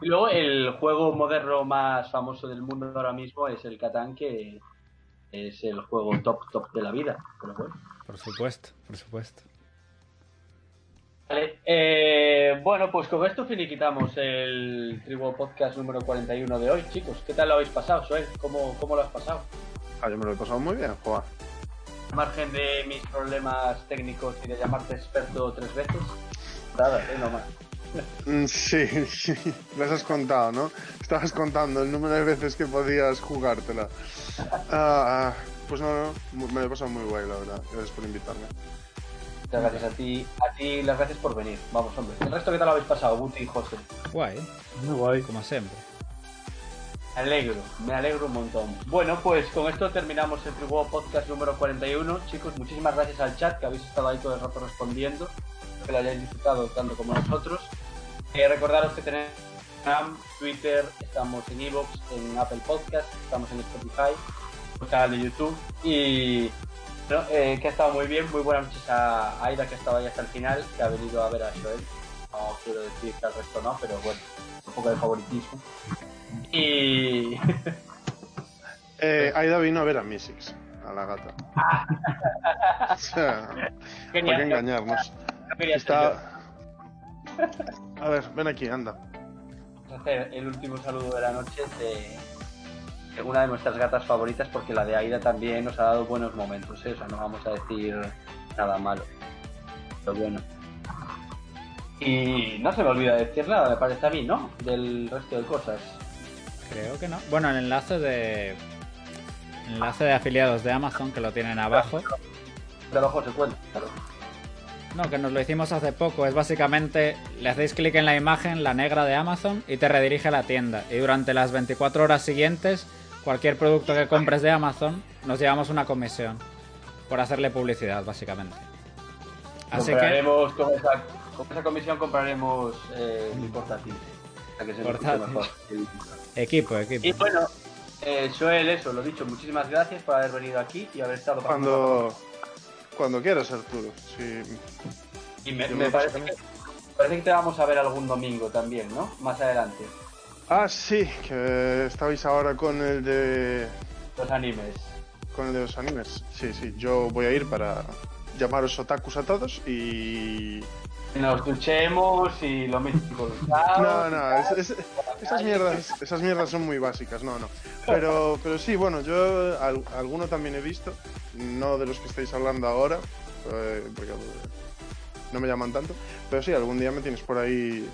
y luego el juego moderno más famoso del mundo ahora mismo es el Catán, que es el juego top top de la vida. Pero bueno. Por supuesto, por supuesto. Vale, eh, bueno, pues con esto finiquitamos el Tribu Podcast número 41 de hoy, chicos. ¿Qué tal lo habéis pasado, Joel? ¿Cómo, cómo lo has pasado? Ah, yo me lo he pasado muy bien, joder. Al margen de mis problemas técnicos y de llamarte experto tres veces. Nada, eh, no más. Mm, Sí, sí, las has contado, ¿no? Estabas contando el número de veces que podías jugártela. Ah, pues no, no, me lo he pasado muy guay, la verdad. Gracias por invitarme. Muchas gracias a ti, a ti las gracias por venir. Vamos, hombre. ¿El resto qué tal lo habéis pasado, Guti y José? Guay, Muy guay. como siempre. Me alegro, me alegro un montón. Bueno, pues con esto terminamos el Tribu Podcast número 41. Chicos, muchísimas gracias al chat que habéis estado ahí todo el rato respondiendo. Espero que lo hayáis disfrutado tanto como nosotros. Eh, recordaros que tenemos Instagram, Twitter, estamos en Evox, en Apple Podcast, estamos en Spotify, el canal de YouTube y bueno, eh, que ha estado muy bien. Muy buenas noches a Aida que ha estado ahí hasta el final, que ha venido a ver a Joel. No quiero decir que al resto no, pero bueno, un poco de favoritismo. Y Eh, Aida vino a ver a Misix, a la gata. o sea, ¿por qué Genial, no- engañarnos? no. Está... A ver, ven aquí, anda. Vamos a hacer el último saludo de la noche de una de nuestras gatas favoritas, porque la de Aida también nos ha dado buenos momentos, ¿eh? o sea, no vamos a decir nada malo. Pero bueno. Y no se me olvida decir nada, me parece a mí, ¿no? Del resto de cosas. Creo que no. Bueno, el enlace de. enlace de afiliados de Amazon que lo tienen abajo. De abajo se cuenta, claro. No, que nos lo hicimos hace poco. Es básicamente, le hacéis clic en la imagen, la negra de Amazon, y te redirige a la tienda. Y durante las 24 horas siguientes, cualquier producto que compres de Amazon, nos llevamos una comisión. Por hacerle publicidad, básicamente. Así que, compraremos con esa, con esa comisión compraremos eh, mi portátil. Para que se nos escuche Portátil. mejor. Equipo, equipo. Y bueno, eh, Joel, eso, lo dicho, muchísimas gracias por haber venido aquí y haber estado Cuando, cuando quieras, Arturo. Sí, Y me, me parece, que, parece que te vamos a ver algún domingo también, ¿no? Más adelante, Ah, sí, que estabais ahora con el de los animes. con el de los animes. Sí, sí, yo voy a ir para llamaros otakus a todos y nos escuchemos y lo mismo. no, no, es- es- esas mierdas, esas mierdas son muy básicas, no, no. Pero, pero sí, bueno, yo al- alguno también he visto, no de los que estáis hablando ahora, eh, porque no me llaman tanto, pero sí, algún día me tienes por ahí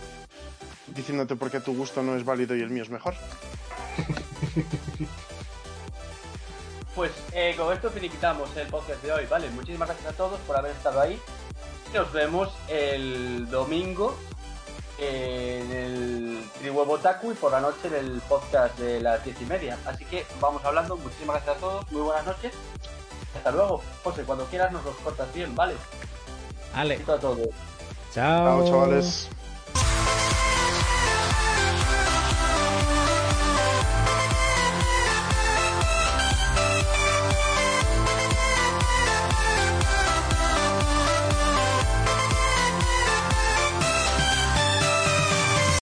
diciéndote por qué tu gusto no es válido y el mío es mejor. Pues eh, con esto finiquitamos el podcast de hoy, ¿vale? Muchísimas gracias a todos por haber estado ahí. Nos vemos el domingo en el Trihuevo Taku y por la noche en el podcast de las diez y media. Así que vamos hablando. Muchísimas gracias a todos. Muy buenas noches. Hasta luego. José, cuando quieras nos los cortas bien, ¿vale? Ale, Besito a todos. chao. Chao, chavales.